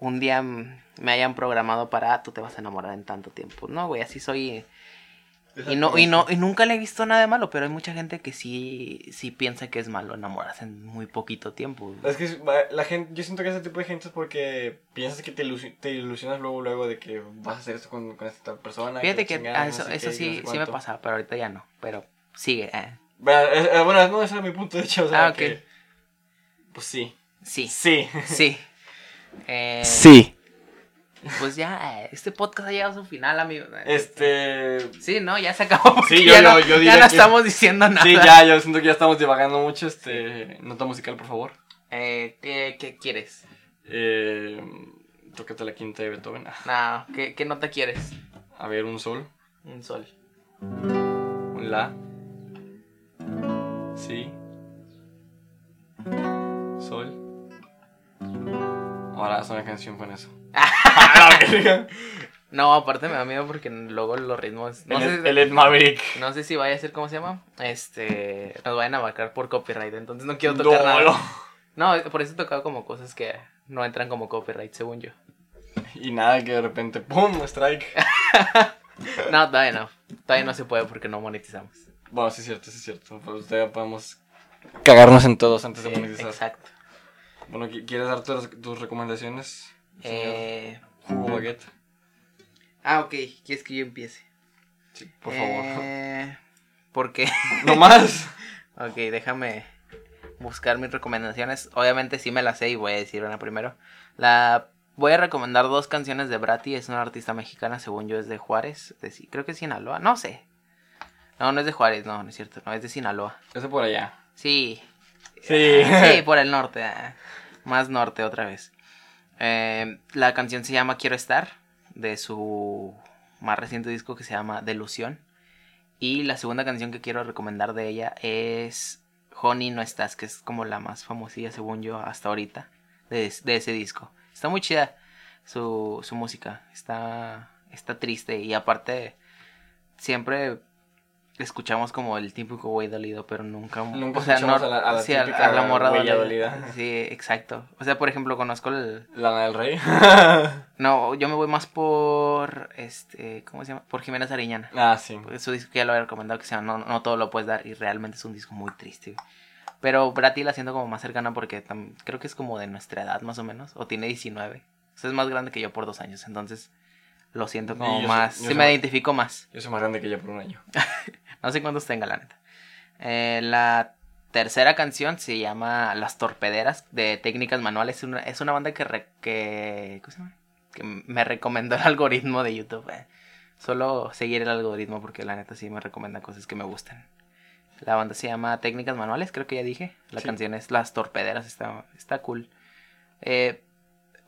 un día me hayan programado para, ah, tú te vas a enamorar en tanto tiempo. No, güey, así soy. Y no, y no, y nunca le he visto nada de malo, pero hay mucha gente que sí, sí piensa que es malo enamorarse en muy poquito tiempo. Es que la gente, yo siento que ese tipo de gente es porque piensas que te, ilusi- te ilusionas luego, luego de que vas a hacer esto con, con esta persona. Fíjate que no eso, sé eso qué, y no sí, sé sí me pasaba, pero ahorita ya no. Pero sigue. eh. Bueno, eh, eh, bueno, no, ese era mi punto, de hecho, o sea, Ah, que- Pues sí. Sí, Sí. sí. Eh, Sí. Pues ya, eh, este podcast ha llegado a su final, amigo. Este... Sí, no, ya se acabó. Sí, yo- ya yo- no, yo ya no que- estamos diciendo nada. Sí, ya, yo siento que ya estamos divagando mucho. Este, nota musical, por favor. Eh, ¿qué, qué quieres? Eh, tócate la quinta de Beethoven. Ah, No, ¿qué, ¿qué nota quieres? A ver, un sol, Un sol. un la, si, sol. Ahora haz una canción con eso. No, aparte me da miedo porque luego los ritmos. No, el, sé, el Maverick. no sé si vaya a ser, ¿cómo se llama? Este. Nos vayan a marcar por copyright, entonces no quiero No, tocar nada. no. No, por eso he tocado como cosas que no entran como copyright, según yo. Y nada, que de repente, ¡pum! Strike. No, todavía no. Todavía no se puede porque no monetizamos. Bueno, sí es cierto, sí es cierto. Pues todavía podemos cagarnos en todos antes de monetizar. exacto. Bueno, ¿qui- ¿quieres dar tus, tus recomendaciones? Eh, Jugo Baguette. ah, ok. ¿Quieres que yo empiece? Sí, por favor. Eh, ¿Por qué? No más. Ok, déjame buscar mis recomendaciones. Obviamente sí me las sé y voy a decir una primero. La voy a recomendar dos canciones de Brati, es una artista mexicana, según yo es de Juárez, de, creo que es Sinaloa, no sé. No, no es de Juárez, no, no es cierto, no es de Sinaloa. Eso por allá. Sí. Sí. Sí, por el norte, ah, más norte otra vez. Eh, la canción se llama Quiero estar, de su más reciente disco que se llama Delusión. Y la segunda canción que quiero recomendar de ella es Honey No Estás, que es como la más famosilla según yo hasta ahorita de, de ese disco. Está muy chida su, su música, está, está triste y aparte siempre escuchamos como el típico güey dolido, pero nunca... Nunca o sea, escuchamos a la- a la sí, típica la morra dolida. dolida. Sí, exacto. O sea, por ejemplo, conozco el... Lana del Rey. No, yo me voy más por, este, ¿cómo se llama? Por Jimena Sariñana. ah, sí. Pues Su disco que ya lo había recomendado que se llama no, no todo lo puedes dar y realmente es un disco muy triste. Pero Brati la siento como más cercana porque creo que es como de nuestra edad más o menos, o tiene 19. O sea, es más grande que yo por dos años, entonces lo siento como yo soy- más, yo sí me identifico más. Yo soy más grande que ella por un año. No sé cuántos tenga, la neta. Eh, la tercera canción se llama Las Torpederas de Técnicas Manuales. Es una, es una banda que, re- que, ¿cómo se llama? que me recomendó el algoritmo de YouTube. eh. Solo seguir el algoritmo porque la neta sí me recomienda cosas que me gustan. La banda se llama Técnicas Manuales, creo que ya dije. La Sí. canción es Las Torpederas, está, está cool. Eh,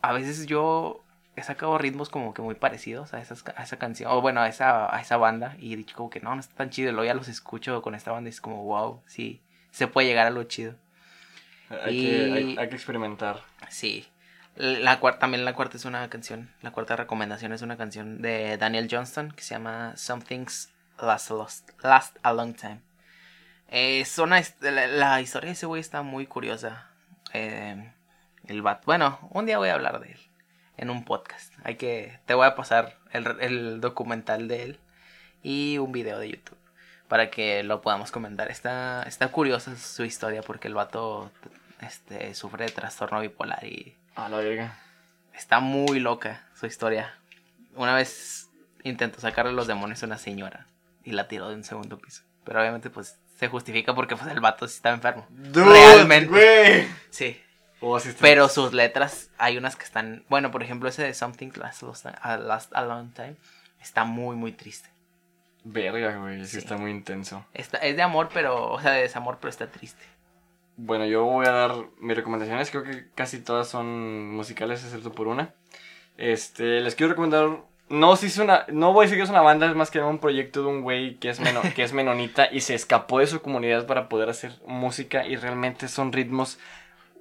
a veces yo he sacado ritmos como que muy parecidos a, esas, a esa canción, o bueno, a esa, a esa banda, y he dicho como que no, no está tan chido, y luego ya los escucho con esta banda y es como, wow, sí, se puede llegar a lo chido. Hay, Y- que, hay, hay que experimentar. Sí. La cuarta, también la cuarta es una canción, la cuarta recomendación es una canción de Daniel Johnston que se llama Some Things Last, Lost- Last a Long Time. Eh, es una hist- la, la historia de ese güey está muy curiosa. Eh, el bat, bueno, un día voy a hablar de él en un podcast. Hay que, te voy a pasar el, el documental de él y un video de YouTube para que lo podamos comentar. Está, está curiosa su historia porque el vato este, sufre de trastorno bipolar y A la verga. está muy loca su historia. Una vez intentó sacarle los demonios a una señora y la tiró de un segundo piso. Pero obviamente pues se justifica porque pues el vato sí estaba enfermo. Realmente. Sí. Oh, sí Pero sus letras, hay unas que están. Bueno, por ejemplo, ese de Something Last, Last a Long Time está muy, muy triste. Verga, güey. Sí, está muy intenso. Está, es de amor, pero. O sea, de desamor, pero está triste. Bueno, yo voy a dar mis recomendaciones. Creo que casi todas son musicales, excepto por una. Este, les quiero recomendar. No, si es una. No voy a decir que es una banda, es más que un proyecto de un güey que es, meno- que es menonita y se escapó de su comunidad para poder hacer música. Y realmente son ritmos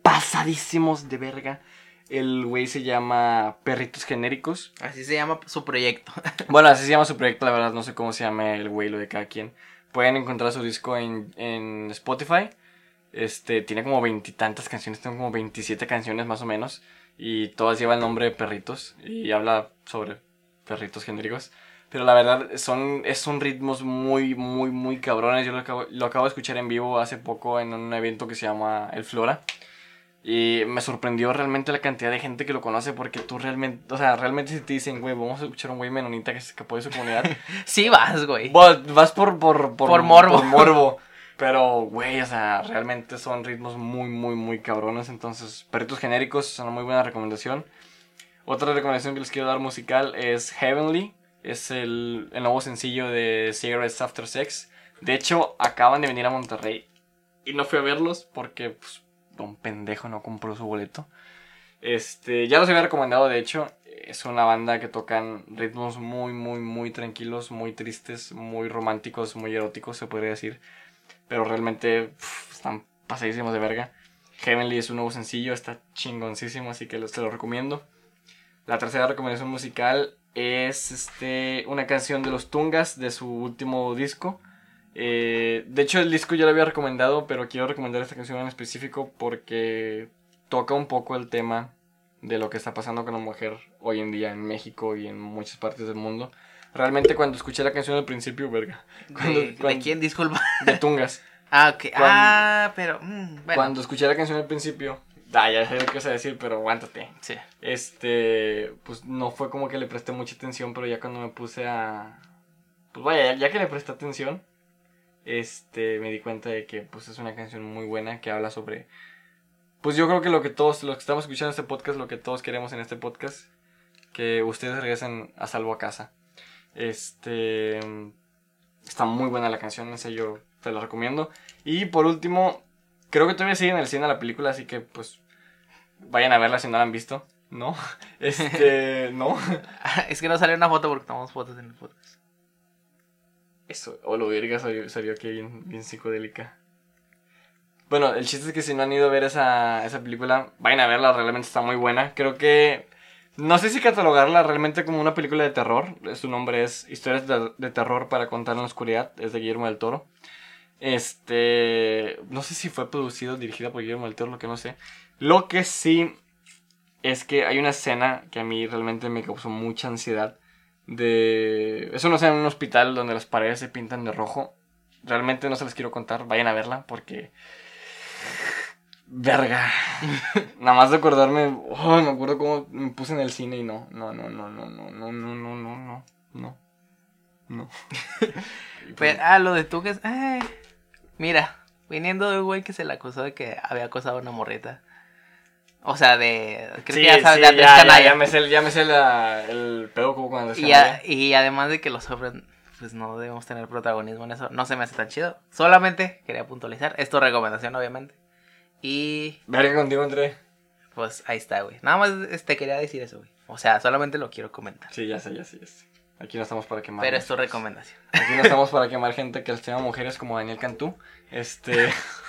pasadísimos de verga. El güey se llama Perritos Genéricos. Así se llama su proyecto. Bueno, así se llama su proyecto, la verdad no sé cómo se llama el güey, lo de cada quien. Pueden encontrar su disco en, en Spotify. Este, tiene como veintitantas canciones, tiene como 27 canciones más o menos. Y todas llevan el nombre de perritos. Y habla sobre perritos genéricos. Pero la verdad, son, son ritmos muy, muy, muy cabrones. Yo lo acabo, lo acabo de escuchar en vivo hace poco en un evento que se llama El Flora. Y me sorprendió realmente la cantidad de gente que lo conoce porque tú realmente, o sea, realmente si te dicen, güey, vamos a escuchar a un güey menonita que se escapó de su comunidad, sí vas, güey. vas, vas por, por, Por morbo. por morbo. Pero, güey, o sea, realmente son ritmos muy, muy, muy cabrones. Entonces, perritos genéricos es una muy buena recomendación. Otra recomendación que les quiero dar musical es Heavenly. Es el, el nuevo sencillo de Cigarettes After Sex. De hecho, acaban de venir a Monterrey. Y no fui a verlos porque, pues, don pendejo no compró su boleto. Este, ya los había recomendado, de hecho. Es una banda que tocan ritmos muy, muy, muy tranquilos, muy tristes, muy románticos, muy eróticos, se podría decir. Pero realmente están pasadísimos de verga. Heavenly es un nuevo sencillo, está chingoncísimo, así que te lo recomiendo. La tercera recomendación musical es este, una canción de los Tungas de su último disco. Eh, de hecho, el disco ya lo había recomendado, pero quiero recomendar esta canción en específico porque toca un poco el tema de lo que está pasando con la mujer hoy en día en México y en muchas partes del mundo. Realmente cuando escuché la canción al principio, verga. Cuando- ¿De, de cuando- quién? Disculpa. De Tungas. Ah, ok. Cuando- ah, pero. mm, bueno. Cuando escuché la canción al principio, ah, ya sé lo que vas a decir, pero aguántate. Sí. Este, pues no fue como que le presté mucha atención, pero ya cuando me puse a... Pues vaya, ya que le presté atención, este, me di cuenta de que pues es una canción muy buena que habla sobre... Pues yo creo que lo que todos, los que estamos escuchando este podcast, lo que todos queremos en este podcast, que ustedes regresen a salvo a casa. Este, está muy buena la canción, esa yo te la recomiendo. Y por último, creo que todavía sigue en el cine la película, así que pues vayan a verla si no la han visto. ¿No? Este, no. es que no sale una foto porque tomamos fotos en el podcast. Eso, o lo verga salió, salió aquí bien, bien psicodélica. Bueno, el chiste es que si no han ido a ver esa, esa película, vayan a verla, realmente está muy buena. Creo que No sé si catalogarla realmente como una película de terror. Su nombre es Historias de, terror para contar en la oscuridad. Es de Guillermo del Toro. Este. No sé si fue producido, dirigida por Guillermo del Toro, lo que no sé. Lo que sí es que hay una escena que a mí realmente me causó mucha ansiedad. De. Es una escena en un hospital donde las paredes se pintan de rojo. Realmente no se las quiero contar. Vayan a verla porque. Verga. Nada más de acordarme. Oh, me acuerdo cómo me puse en el cine y no. No, no, no, no, no, no, no, no, no, no. No. No. Pues, ah, lo de tú que es. Ay, mira, viniendo de un güey que se le acusó de que había acosado a una morrita. O sea, de. Creo Sí, que ya sabes, sí, de Andrés ya, ya, Canalla. ya me sé, ya me sé la- el pedo como cuando y, a- y además de que los hombres, pues no debemos tener protagonismo en eso. No se me hace tan chido. Solamente quería puntualizar. Es tu recomendación, obviamente. Y Verga contigo, André. pues ahí está, güey. Nada más este, quería decir eso, güey. O sea, solamente lo quiero comentar. Sí, ya sé, ya sé, ya sé. Aquí no estamos para quemar. Pero es tu recomendación. Aquí no estamos para quemar gente que lastima mujeres como Daniel Cantú. Este.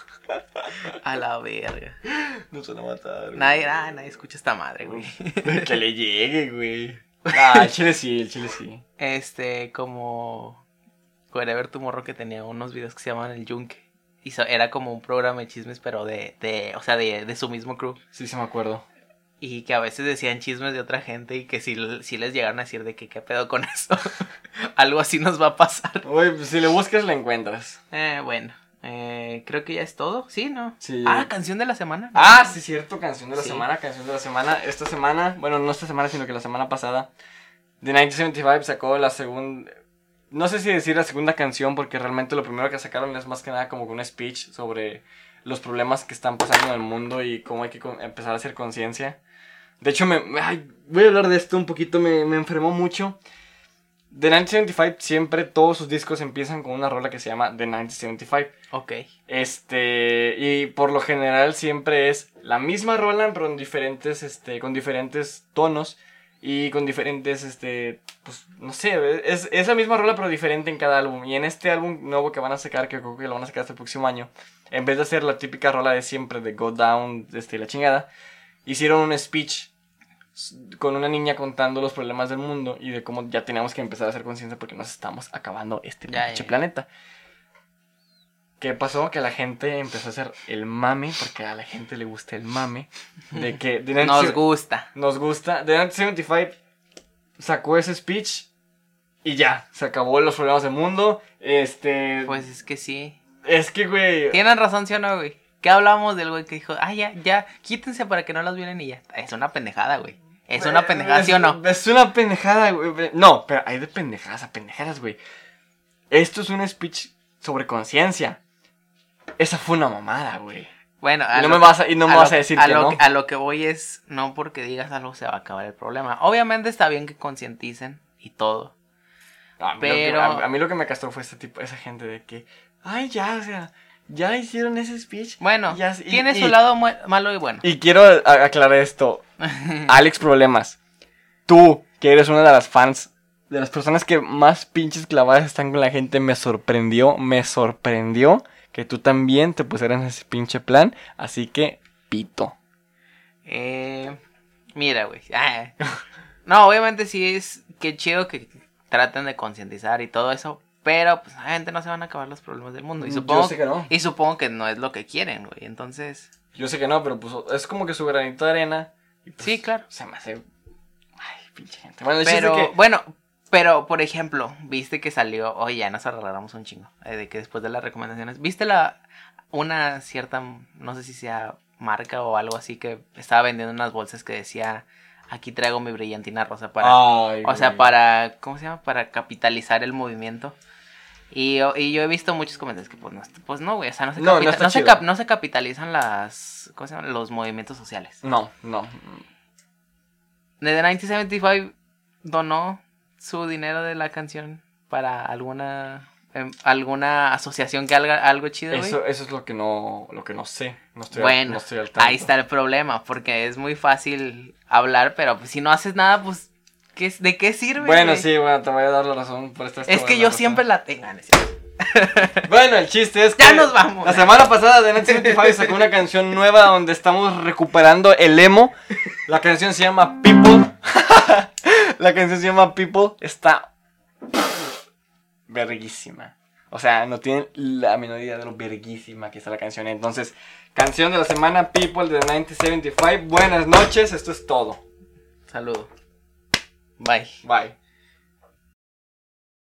A la verga. Nos van a matar. güey. Nadie, ah, nadie escucha esta madre, güey. que le llegue, güey. Ah, el chile sí, el chile sí. Este, como. ver tu morro que tenía unos videos que se llamaban El Yunque. Y so- era como un programa de chismes, pero de, de o sea, de, de su mismo crew. Sí, sí me acuerdo. Y que a veces decían chismes de otra gente y que si, si les llegaron a decir de que qué pedo con eso. Algo así nos va a pasar. Güey, pues si le buscas, la encuentras. Eh, bueno, eh, creo que ya es todo. Sí, ¿no? Sí. Ah, canción de la semana. Ah, sí, cierto, canción de la Sí. semana, canción de la semana. Esta semana, bueno, no esta semana, sino que la semana pasada, The 1975 sacó la segunda. No sé si decir la segunda canción, porque realmente lo primero que sacaron es más que nada como un speech sobre los problemas que están pasando en el mundo y cómo hay que empezar a hacer conciencia. De hecho, me, ay, voy a hablar de esto un poquito, me, me enfermó mucho. The 1975 siempre todos sus discos empiezan con una rola que se llama The 1975. Ok. Este, y por lo general siempre es la misma rola, pero en diferentes, este, con diferentes tonos y con diferentes, este, pues, no sé, es, es la misma rola, pero diferente en cada álbum. Y en este álbum nuevo que van a sacar, que creo que lo van a sacar hasta el próximo año, en vez de hacer la típica rola de siempre de Go Down, este, la chingada, hicieron un speech con una niña contando los problemas del mundo y de cómo ya tenemos que empezar a hacer conciencia porque nos estamos acabando este Ya, planeta. ¿Qué pasó? Que la gente empezó a hacer el mame, porque a la gente le gusta el mame, de que Nos 19 gusta. nos gusta. The 1975 sacó ese speech y ya, se acabó los problemas del mundo. Este, Pues es que sí. es que, güey, Tienen razón, ¿sí o no, güey? ¿Qué hablamos del güey que dijo, ah, ya, ya, quítense para que no las violen y ya? Es una pendejada, güey. Es una pendejada, ¿sí o no? Es una pendejada, güey. No, pero hay de pendejadas a pendejadas, güey. Esto es un speech sobre conciencia. Esa fue una mamada, güey. Bueno, Y no me vas a- y no me lo- vas a decir que lo no. A lo que voy es, no porque digas algo se va a acabar el problema. Obviamente está bien que concienticen y todo. A mí, lo que, Pero- a, a mí lo que me castró fue este tipo, esa gente de que, ay, ya, o sea, ya hicieron ese speech. Bueno, Ya, y- tiene y- su lado malo y bueno. Y quiero aclarar esto. Alex Problemas, tú, que eres una de las fans, de las personas que más pinches clavadas están con la gente, me sorprendió, me sorprendió que tú también te pusieras en ese pinche plan. Así que, pito. Eh, mira, güey. Ah. No, obviamente sí es que chido que traten de concientizar y todo eso. Pero, pues, obviamente no se van a acabar los problemas del mundo. Y Yo supongo, sé que no. y supongo que no es lo que quieren, güey. Entonces, Yo sé que no, pero pues es como que su granito de arena. y, pues, sí, claro. Se me hace. Ay, pinche gente. Bueno, Pero, que. bueno, pero, por ejemplo, viste que salió, oye, ya nos arreglamos un chingo, eh, de que después de las recomendaciones, viste la, una cierta, no sé si sea marca o algo así, que estaba vendiendo unas bolsas que decía, aquí traigo mi brillantina rosa para, Ay, o sea, para, ¿cómo se llama? Para capitalizar el movimiento. Y, yo- y yo he visto muchos comentarios que pues no, pues no, güey, o sea, no se, No, no se, chido. cap- no se capitalizan las, ¿cómo se llama? Los movimientos sociales. No, no. The 1975 donó su dinero de la canción para alguna em, alguna asociación que haga algo chido, güey. Eso, eso es lo que no, lo que no sé. No estoy, al- Bueno, no estoy al tanto. ahí está el problema, porque es muy fácil hablar, pero pues, si no haces nada, pues ¿De qué sirve? Bueno, sí, bueno, te voy a dar la razón por esta Es que yo siempre la tengo. Bueno, el chiste es que. Ya nos vamos. La semana pasada The Net sacó una canción nueva donde estamos recuperando el emo. La canción se llama People. la canción se llama People. Está. verguísima. O sea, no tienen la menor idea de lo verguísima que está la canción. Entonces, canción de la semana People de 1975. Buenas noches, esto es todo. Saludos. Bye. Bye.